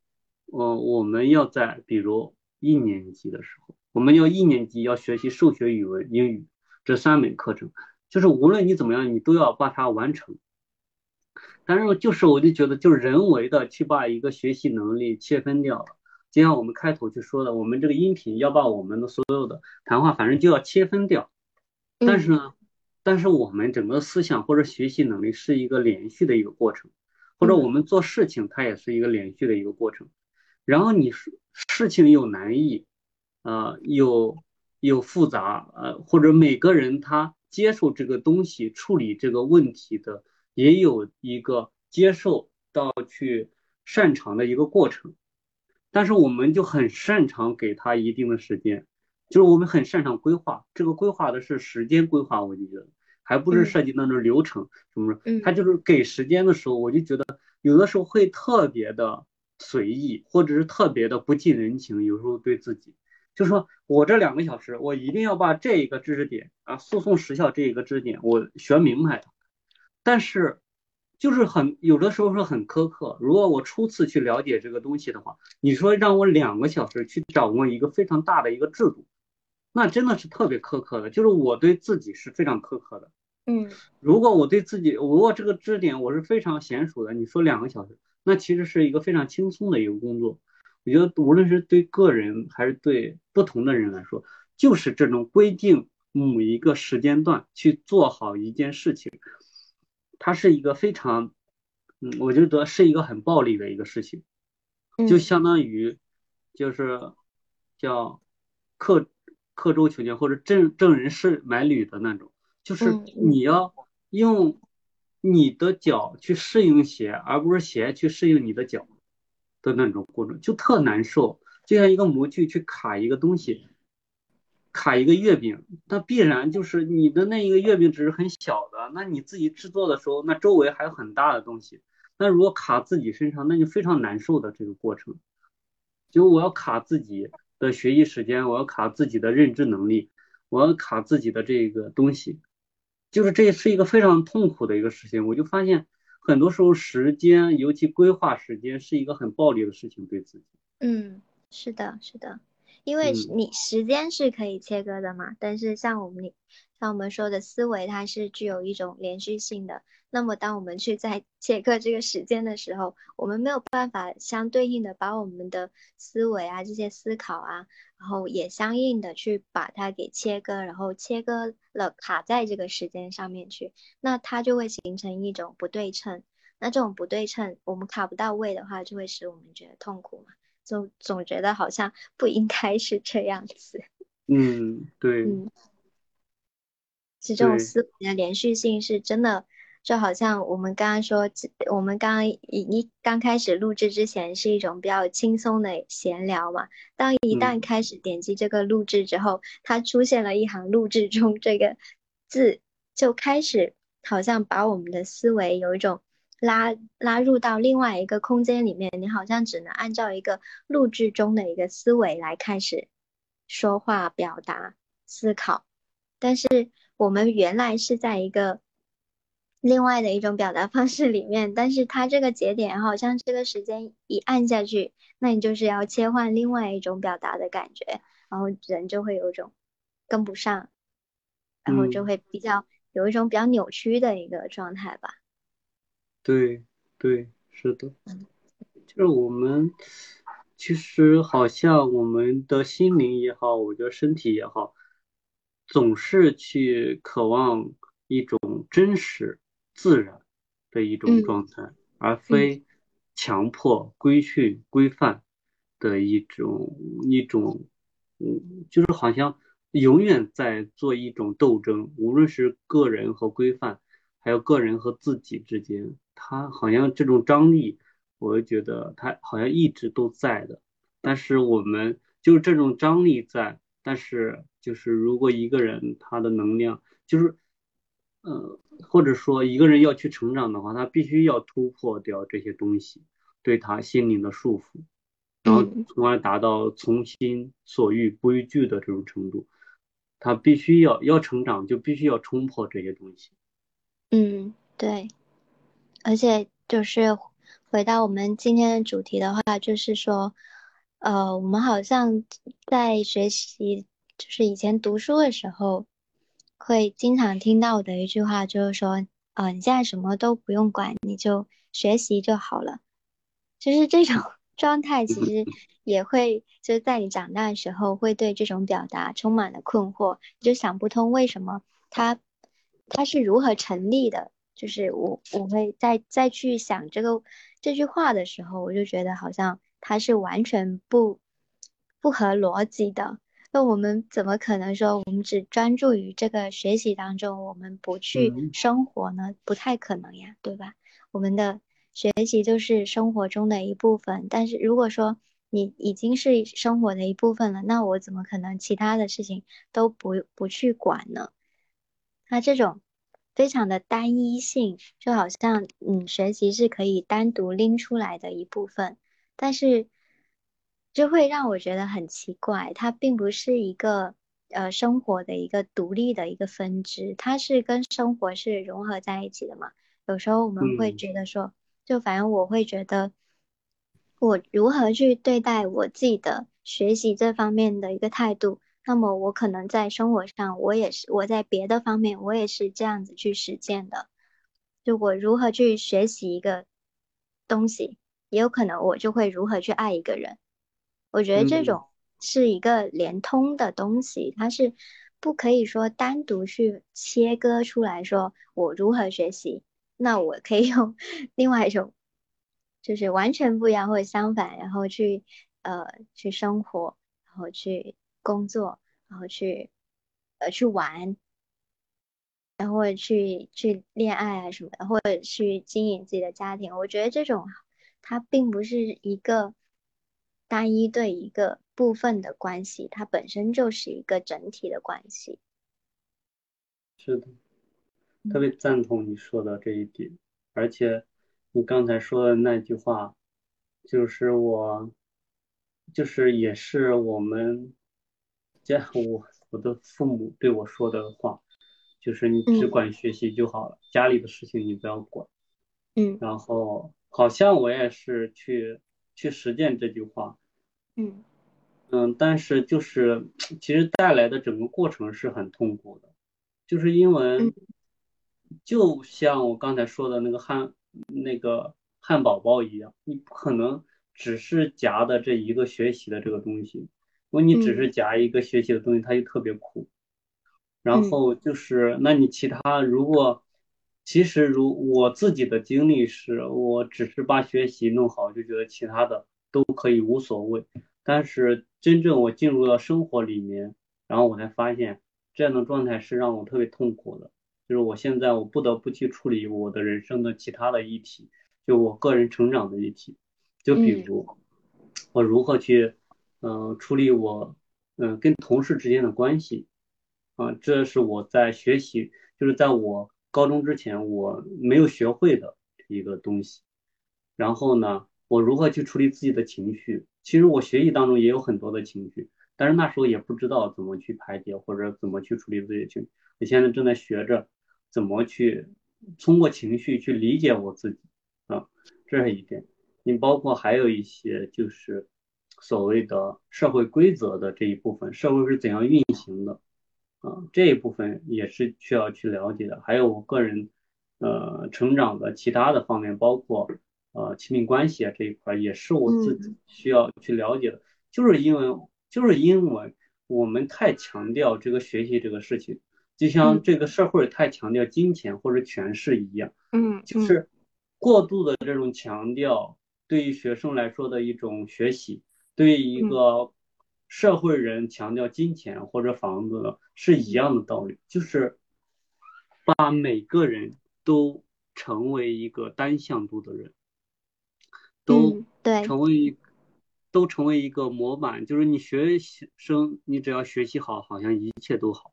呃我们要在比如一年级的时候，我们要一年级要学习数学、语文、英语这三门课程。就是无论你怎么样，你都要把它完成。但是就是我就觉得，就是人为的去把一个学习能力切分掉了。就像我们开头去说的，我们这个音频要把我们的所有的谈话，反正就要切分掉。但是呢，但是我们整个思想或者学习能力是一个连续的一个过程，或者我们做事情它也是一个连续的一个过程。然后你事事情有难易，呃，有有复杂，呃，或者每个人他。接受这个东西，处理这个问题的，也有一个接受到去擅长的一个过程。但是我们就很擅长给他一定的时间，就是我们很擅长规划。这个规划的是时间规划，我就觉得还不是涉及那种流程什么的。他就是给时间的时候，我就觉得有的时候会特别的随意，或者是特别的不近人情。有时候对自己。就说我这两个小时，我一定要把这一个知识点啊，诉讼时效这一个知识点我学明白。但是，就是很有的时候是很苛刻。如果我初次去了解这个东西的话，你说让我两个小时去掌握一个非常大的一个制度，那真的是特别苛刻的。就是我对自己是非常苛刻的。嗯，如果我对自己，如果这个知识点我是非常娴熟的，你说两个小时，那其实是一个非常轻松的一个工作。我觉得无论是对个人还是对不同的人来说，就是这种规定某一个时间段去做好一件事情，它是一个非常，嗯，我觉得是一个很暴力的一个事情，就相当于就是叫刻刻舟求剑或者证证人是买履的那种，就是你要用你的脚去适应鞋，而不是鞋去适应你的脚。的那种过程就特难受，就像一个模具去卡一个东西，卡一个月饼，那必然就是你的那一个月饼只是很小的，那你自己制作的时候，那周围还有很大的东西，那如果卡自己身上，那就非常难受的这个过程。就我要卡自己的学习时间，我要卡自己的认知能力，我要卡自己的这个东西，就是这是一个非常痛苦的一个事情。我就发现。很多时候，时间尤其规划时间是一个很暴力的事情，对自己。嗯，是的，是的，因为你时间是可以切割的嘛，但是像我们像我们说的思维，它是具有一种连续性的。那么，当我们去在切割这个时间的时候，我们没有办法相对应的把我们的思维啊、这些思考啊，然后也相应的去把它给切割，然后切割了卡在这个时间上面去，那它就会形成一种不对称。那这种不对称，我们卡不到位的话，就会使我们觉得痛苦嘛，就总觉得好像不应该是这样子。嗯，对。嗯，是这种思维的连续性是真的。就好像我们刚刚说，我们刚刚一一刚开始录制之前是一种比较轻松的闲聊嘛。当一旦开始点击这个录制之后，它出现了一行“录制中”这个字，就开始好像把我们的思维有一种拉拉入到另外一个空间里面。你好像只能按照一个录制中的一个思维来开始说话、表达、思考，但是我们原来是在一个。另外的一种表达方式里面，但是它这个节点好像这个时间一按下去，那你就是要切换另外一种表达的感觉，然后人就会有一种跟不上，然后就会比较有一种比较扭曲的一个状态吧。对对，是的，就是我们其实好像我们的心灵也好，我觉得身体也好，总是去渴望一种真实。自然的一种状态，而非强迫、规训、规范的一种一种，嗯，就是好像永远在做一种斗争，无论是个人和规范，还有个人和自己之间，他好像这种张力，我觉得他好像一直都在的。但是我们就是这种张力在，但是就是如果一个人他的能量就是。呃，或者说一个人要去成长的话，他必须要突破掉这些东西对他心灵的束缚，然后从而达到从心所欲不逾矩的这种程度。他必须要要成长，就必须要冲破这些东西。嗯，对。而且就是回到我们今天的主题的话，就是说，呃，我们好像在学习，就是以前读书的时候。会经常听到的一句话就是说，呃，你现在什么都不用管，你就学习就好了。就是这种 <laughs> 状态，其实也会就是在你长大的时候，会对这种表达充满了困惑，就想不通为什么它它是如何成立的。就是我我会再再去想这个这句话的时候，我就觉得好像它是完全不不合逻辑的。那我们怎么可能说我们只专注于这个学习当中，我们不去生活呢？不太可能呀，对吧？我们的学习就是生活中的一部分。但是如果说你已经是生活的一部分了，那我怎么可能其他的事情都不不去管呢？那这种非常的单一性，就好像嗯，学习是可以单独拎出来的一部分，但是。就会让我觉得很奇怪，它并不是一个呃生活的一个独立的一个分支，它是跟生活是融合在一起的嘛。有时候我们会觉得说，就反正我会觉得，我如何去对待我自己的学习这方面的一个态度，那么我可能在生活上，我也是我在别的方面，我也是这样子去实践的。就我如何去学习一个东西，也有可能我就会如何去爱一个人。我觉得这种是一个连通的东西，它是不可以说单独去切割出来说我如何学习，那我可以用 <laughs> 另外一种，就是完全不一样或者相反，然后去呃去生活，然后去工作，然后去呃去玩，然后去去恋爱啊什么的，或者去经营自己的家庭。我觉得这种它并不是一个。单一对一个部分的关系，它本身就是一个整体的关系。是的，特别赞同你说的这一点。而且你刚才说的那句话，就是我，就是也是我们家我我的父母对我说的话，就是你只管学习就好了，家里的事情你不要管。嗯。然后好像我也是去。去实践这句话，嗯。嗯，但是就是其实带来的整个过程是很痛苦的，就是因为就像我刚才说的那个汉那个汉堡包一样，你不可能只是夹的这一个学习的这个东西，如果你只是夹一个学习的东西，它就特别苦。然后就是，那你其他如果其实如我自己的经历是，我只是把学习弄好，就觉得其他的都可以无所谓。但是真正我进入到生活里面，然后我才发现这样的状态是让我特别痛苦的。就是我现在我不得不去处理我的人生的其他的议题，就我个人成长的议题。就比如我如何去嗯处理我嗯跟同事之间的关系啊，这是我在学习，就是在我。高中之前我没有学会的一个东西，然后呢，我如何去处理自己的情绪？其实我学习当中也有很多的情绪，但是那时候也不知道怎么去排解或者怎么去处理自己的情绪。我现在正在学着怎么去通过情绪去理解我自己啊，这是一点。你包括还有一些就是所谓的社会规则的这一部分，社会是怎样运行的？啊，这一部分也是需要去了解的。还有我个人，呃，成长的其他的方面，包括呃亲密关系啊这一块，也是我自己需要去了解的。就是因为，就是因为我们太强调这个学习这个事情，就像这个社会太强调金钱或者权势一样，嗯，就是过度的这种强调，对于学生来说的一种学习，对于一个。社会人强调金钱或者房子是一样的道理，就是把每个人都成为一个单向度的人，都成为一都成为一个模板，就是你学习生，你只要学习好，好像一切都好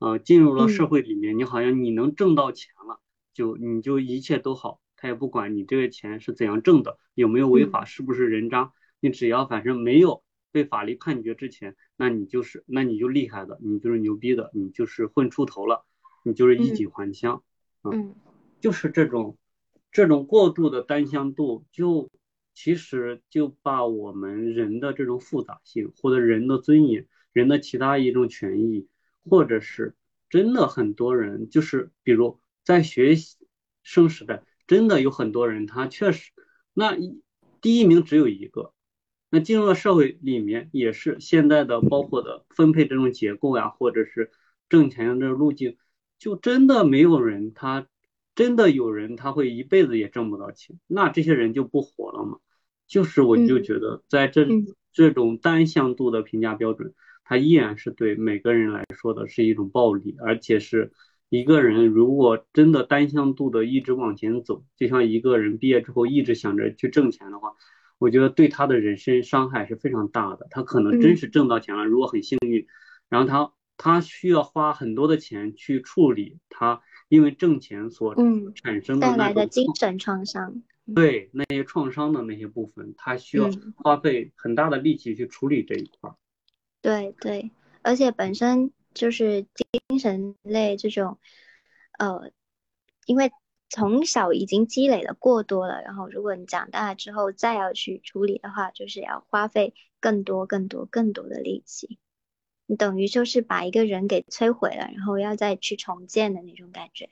啊。进入了社会里面，你好像你能挣到钱了，就你就一切都好，他也不管你这个钱是怎样挣的，有没有违法，是不是人渣，你只要反正没有。被法律判决之前，那你就是，那你就厉害的，你就是牛逼的，你就是混出头了，你就是衣锦还乡，嗯，就是这种，这种过度的单向度，就其实就把我们人的这种复杂性，或者人的尊严，人的其他一种权益，或者是真的很多人，就是比如在学习生时代，真的有很多人，他确实，那第一名只有一个。那进入了社会里面，也是现在的包括的分配这种结构呀，或者是挣钱的这个路径，就真的没有人，他真的有人他会一辈子也挣不到钱，那这些人就不活了吗？就是我就觉得在这这种单向度的评价标准，它依然是对每个人来说的是一种暴力，而且是一个人如果真的单向度的一直往前走，就像一个人毕业之后一直想着去挣钱的话。我觉得对他的人身伤害是非常大的。他可能真是挣到钱了，如果很幸运，然后他他需要花很多的钱去处理他因为挣钱所产生的带来的精神创伤。对那些创伤的那些部分，他需要花费很大的力气去处理这一块。对对，而且本身就是精神类这种，呃，因为。从小已经积累的过多了，然后如果你长大之后再要去处理的话，就是要花费更多、更多、更多的力气。你等于就是把一个人给摧毁了，然后要再去重建的那种感觉。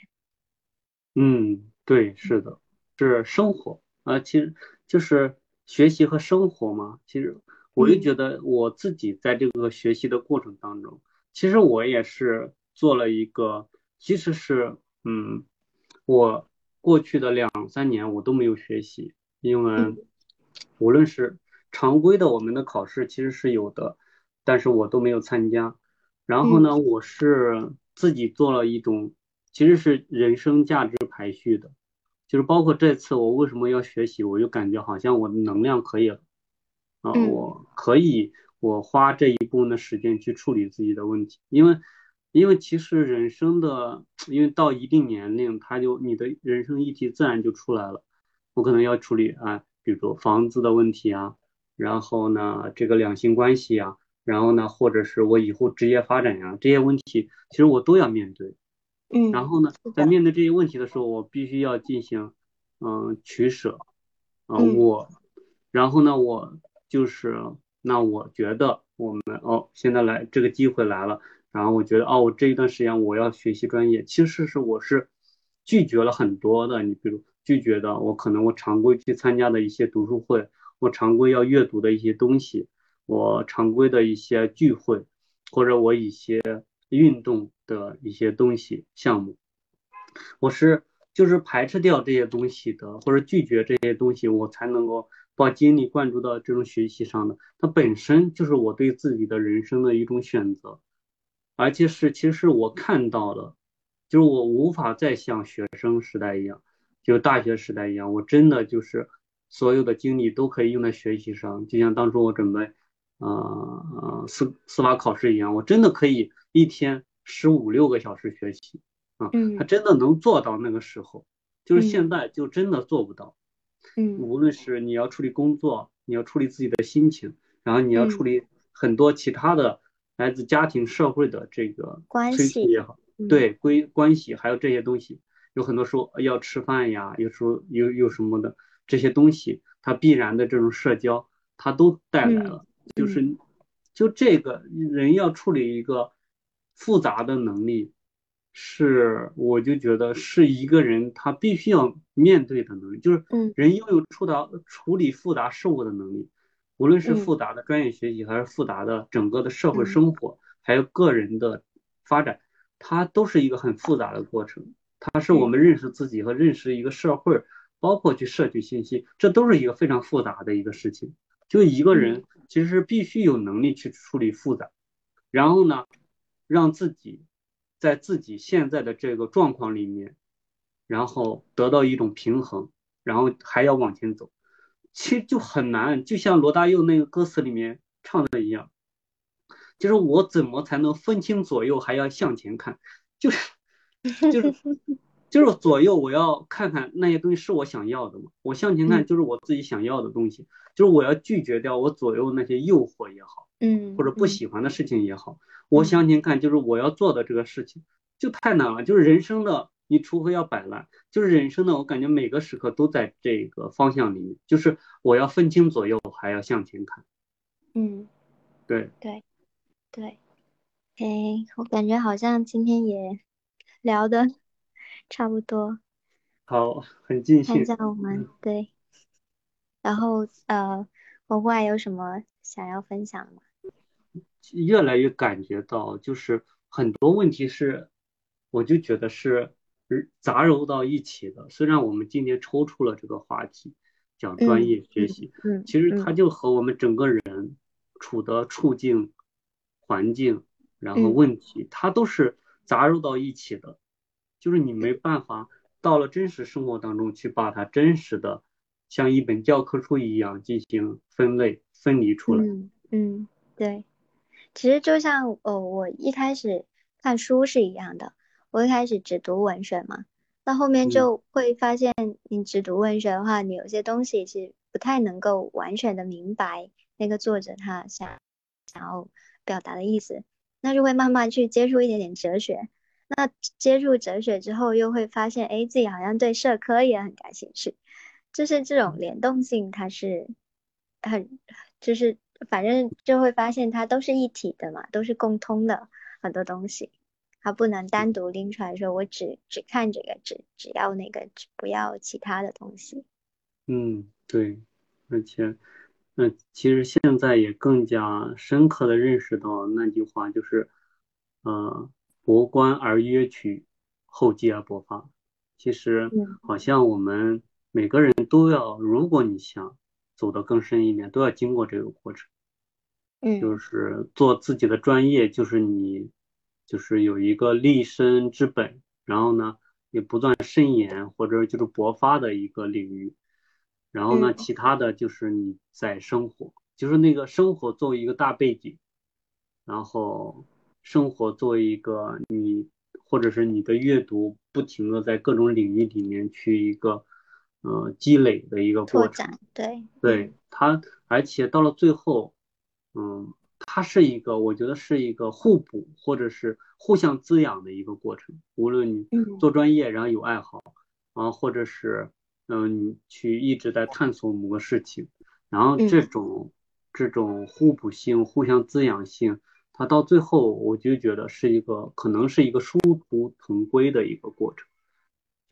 嗯，对，是的，是生活啊，其实就是学习和生活嘛。其实我就觉得我自己在这个学习的过程当中，其实我也是做了一个，其实是嗯。我过去的两三年我都没有学习，因为无论是常规的我们的考试其实是有的，但是我都没有参加。然后呢，我是自己做了一种，其实是人生价值排序的，就是包括这次我为什么要学习，我就感觉好像我的能量可以了，啊，我可以我花这一部分的时间去处理自己的问题，因为。因为其实人生的，因为到一定年龄，他就你的人生议题自然就出来了。我可能要处理啊，比如说房子的问题啊，然后呢，这个两性关系啊，然后呢，或者是我以后职业发展呀，这些问题其实我都要面对。嗯。然后呢，在面对这些问题的时候，我必须要进行嗯取舍啊，我，然后呢，我就是那我觉得我们哦，现在来这个机会来了。然后我觉得哦，我这一段时间我要学习专业，其实是我是拒绝了很多的。你比如拒绝的，我可能我常规去参加的一些读书会，我常规要阅读的一些东西，我常规的一些聚会，或者我一些运动的一些东西项目，我是就是排斥掉这些东西的，或者拒绝这些东西，我才能够把精力灌注到这种学习上的。它本身就是我对自己的人生的一种选择。而且是，其实我看到了，就是我无法再像学生时代一样，就大学时代一样，我真的就是所有的精力都可以用在学习上。就像当初我准备，呃，司司法考试一样，我真的可以一天十五六个小时学习啊，他真的能做到那个时候，就是现在就真的做不到。嗯，无论是你要处理工作，你要处理自己的心情，然后你要处理很多其他的。来自家庭社会的这个关系也好，对归关系还有这些东西，有很多时候要吃饭呀，有时候有有什么的这些东西，它必然的这种社交，它都带来了。就是就这个人要处理一个复杂的能力，是我就觉得是一个人他必须要面对的能力，就是人拥有处到处理复杂事物的能力。无论是复杂的专业学习，还是复杂的整个的社会生活，还有个人的发展，它都是一个很复杂的过程。它是我们认识自己和认识一个社会，包括去摄取信息，这都是一个非常复杂的一个事情。就一个人其实必须有能力去处理复杂，然后呢，让自己在自己现在的这个状况里面，然后得到一种平衡，然后还要往前走。其实就很难，就像罗大佑那个歌词里面唱的一样，就是我怎么才能分清左右，还要向前看，就是 <laughs> 就是就是左右我要看看那些东西是我想要的吗？我向前看就是我自己想要的东西，就是我要拒绝掉我左右那些诱惑也好，嗯，或者不喜欢的事情也好，我向前看就是我要做的这个事情，就太难了，就是人生的。你除非要摆烂，就是人生的，我感觉每个时刻都在这个方向里面，就是我要分清左右，还要向前看。嗯，对对对，哎，我感觉好像今天也聊的 <laughs> 差不多。好，很尽兴。看一下我们对，然后呃，我外有什么想要分享吗？越来越感觉到，就是很多问题是，我就觉得是。杂糅到一起的。虽然我们今天抽出了这个话题，讲专业学习，嗯，其实它就和我们整个人处的处境、环境，然后问题，它都是杂糅到一起的。就是你没办法到了真实生活当中去把它真实的像一本教科书一样进行分类分离出来。嗯嗯，对。其实就像呃，我一开始看书是一样的。我一开始只读文学嘛，到后面就会发现，你只读文学的话，你有些东西是不太能够完全的明白那个作者他想想要表达的意思，那就会慢慢去接触一点点哲学。那接触哲学之后，又会发现，哎，自己好像对社科也很感兴趣，就是这种联动性，它是很，就是反正就会发现它都是一体的嘛，都是共通的很多东西。它不能单独拎出来说，我只只看这个，只只要那个，只不要其他的东西。嗯，对，而且，那其实现在也更加深刻的认识到那句话，就是，呃，博观而约取，厚积而薄发。其实，好像我们每个人都要，如果你想走得更深一点，都要经过这个过程。嗯，就是做自己的专业，就是你。就是有一个立身之本，然后呢，也不断伸延或者就是勃发的一个领域，然后呢，其他的就是你在生活，就是那个生活作为一个大背景，然后生活作为一个你或者是你的阅读，不停的在各种领域里面去一个呃积累的一个过程，对，对它，而且到了最后，嗯。它是一个，我觉得是一个互补或者是互相滋养的一个过程。无论你做专业，然后有爱好，啊，或者是嗯，你去一直在探索某个事情，然后这种这种互补性、互相滋养性，它到最后我就觉得是一个可能是一个殊途同归的一个过程，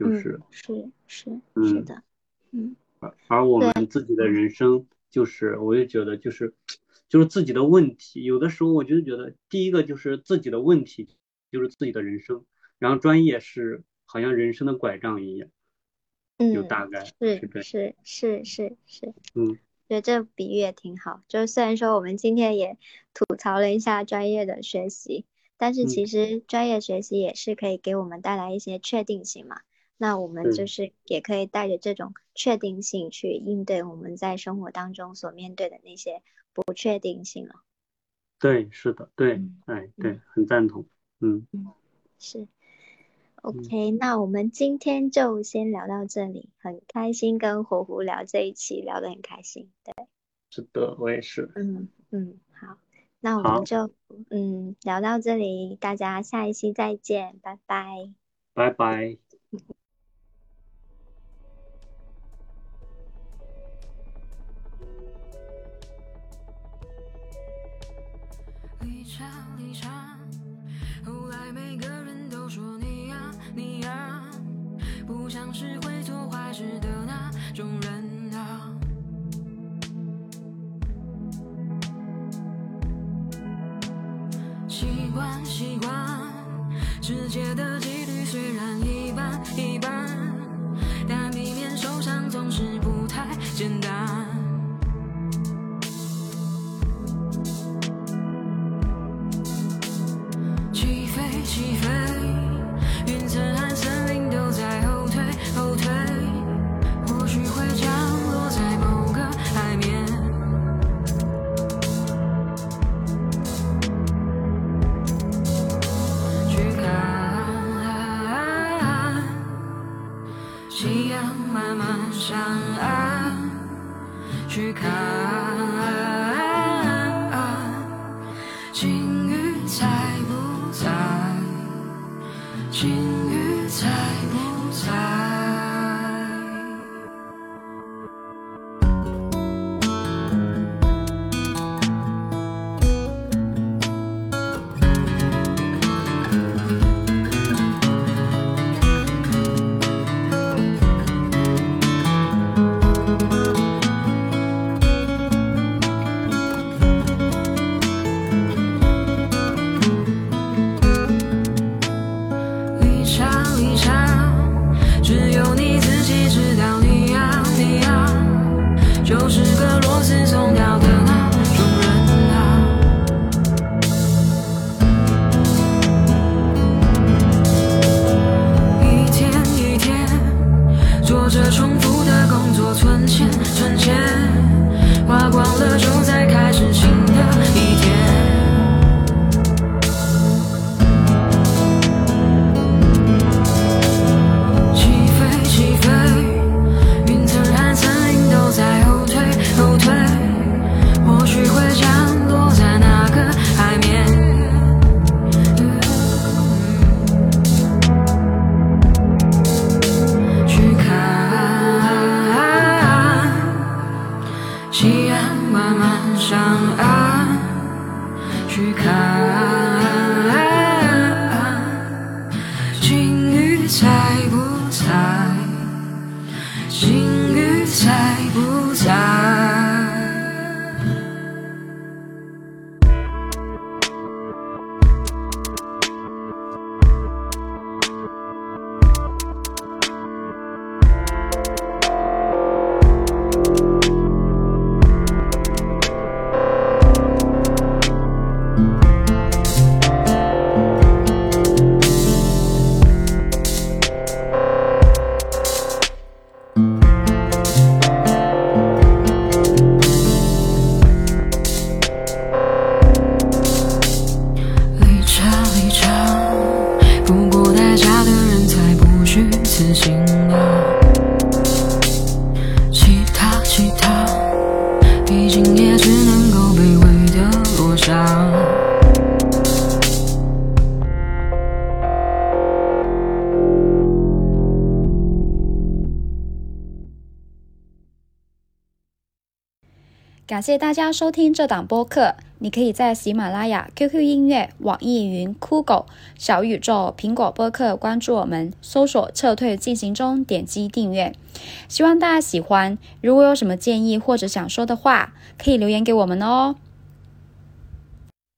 就是是是是的，嗯，而而我们自己的人生就是，我就觉得就是就是自己的问题，有的时候我就觉得第一个就是自己的问题就是自己的人生，然后专业是好像人生的拐杖一样，嗯，就大概是是是是是，嗯。觉得这比喻也挺好，就是虽然说我们今天也吐槽了一下专业的学习，但是其实专业学习也是可以给我们带来一些确定性嘛。那我们就是也可以带着这种确定性去应对我们在生活当中所面对的那些不确定性了。对，是的，对，哎，对，很赞同，嗯，是。OK，那我们今天就先聊到这里，很开心跟火狐聊这一期，聊得很开心。对，是的，我也是。嗯嗯，好，那我们就嗯聊到这里，大家下一期再见，拜拜。拜拜。<laughs> 不像是会做坏事的那种人啊。习惯习惯，世界的几率虽然一般一般，但避免受伤总是不太简单。起飞起飞。阳慢慢上岸。去看。金鱼在不在？感谢大家收听这档播客。你可以在喜马拉雅、QQ 音乐、网易云、酷狗、小宇宙、苹果播客关注我们，搜索“撤退进行中”，点击订阅。希望大家喜欢。如果有什么建议或者想说的话，可以留言给我们哦。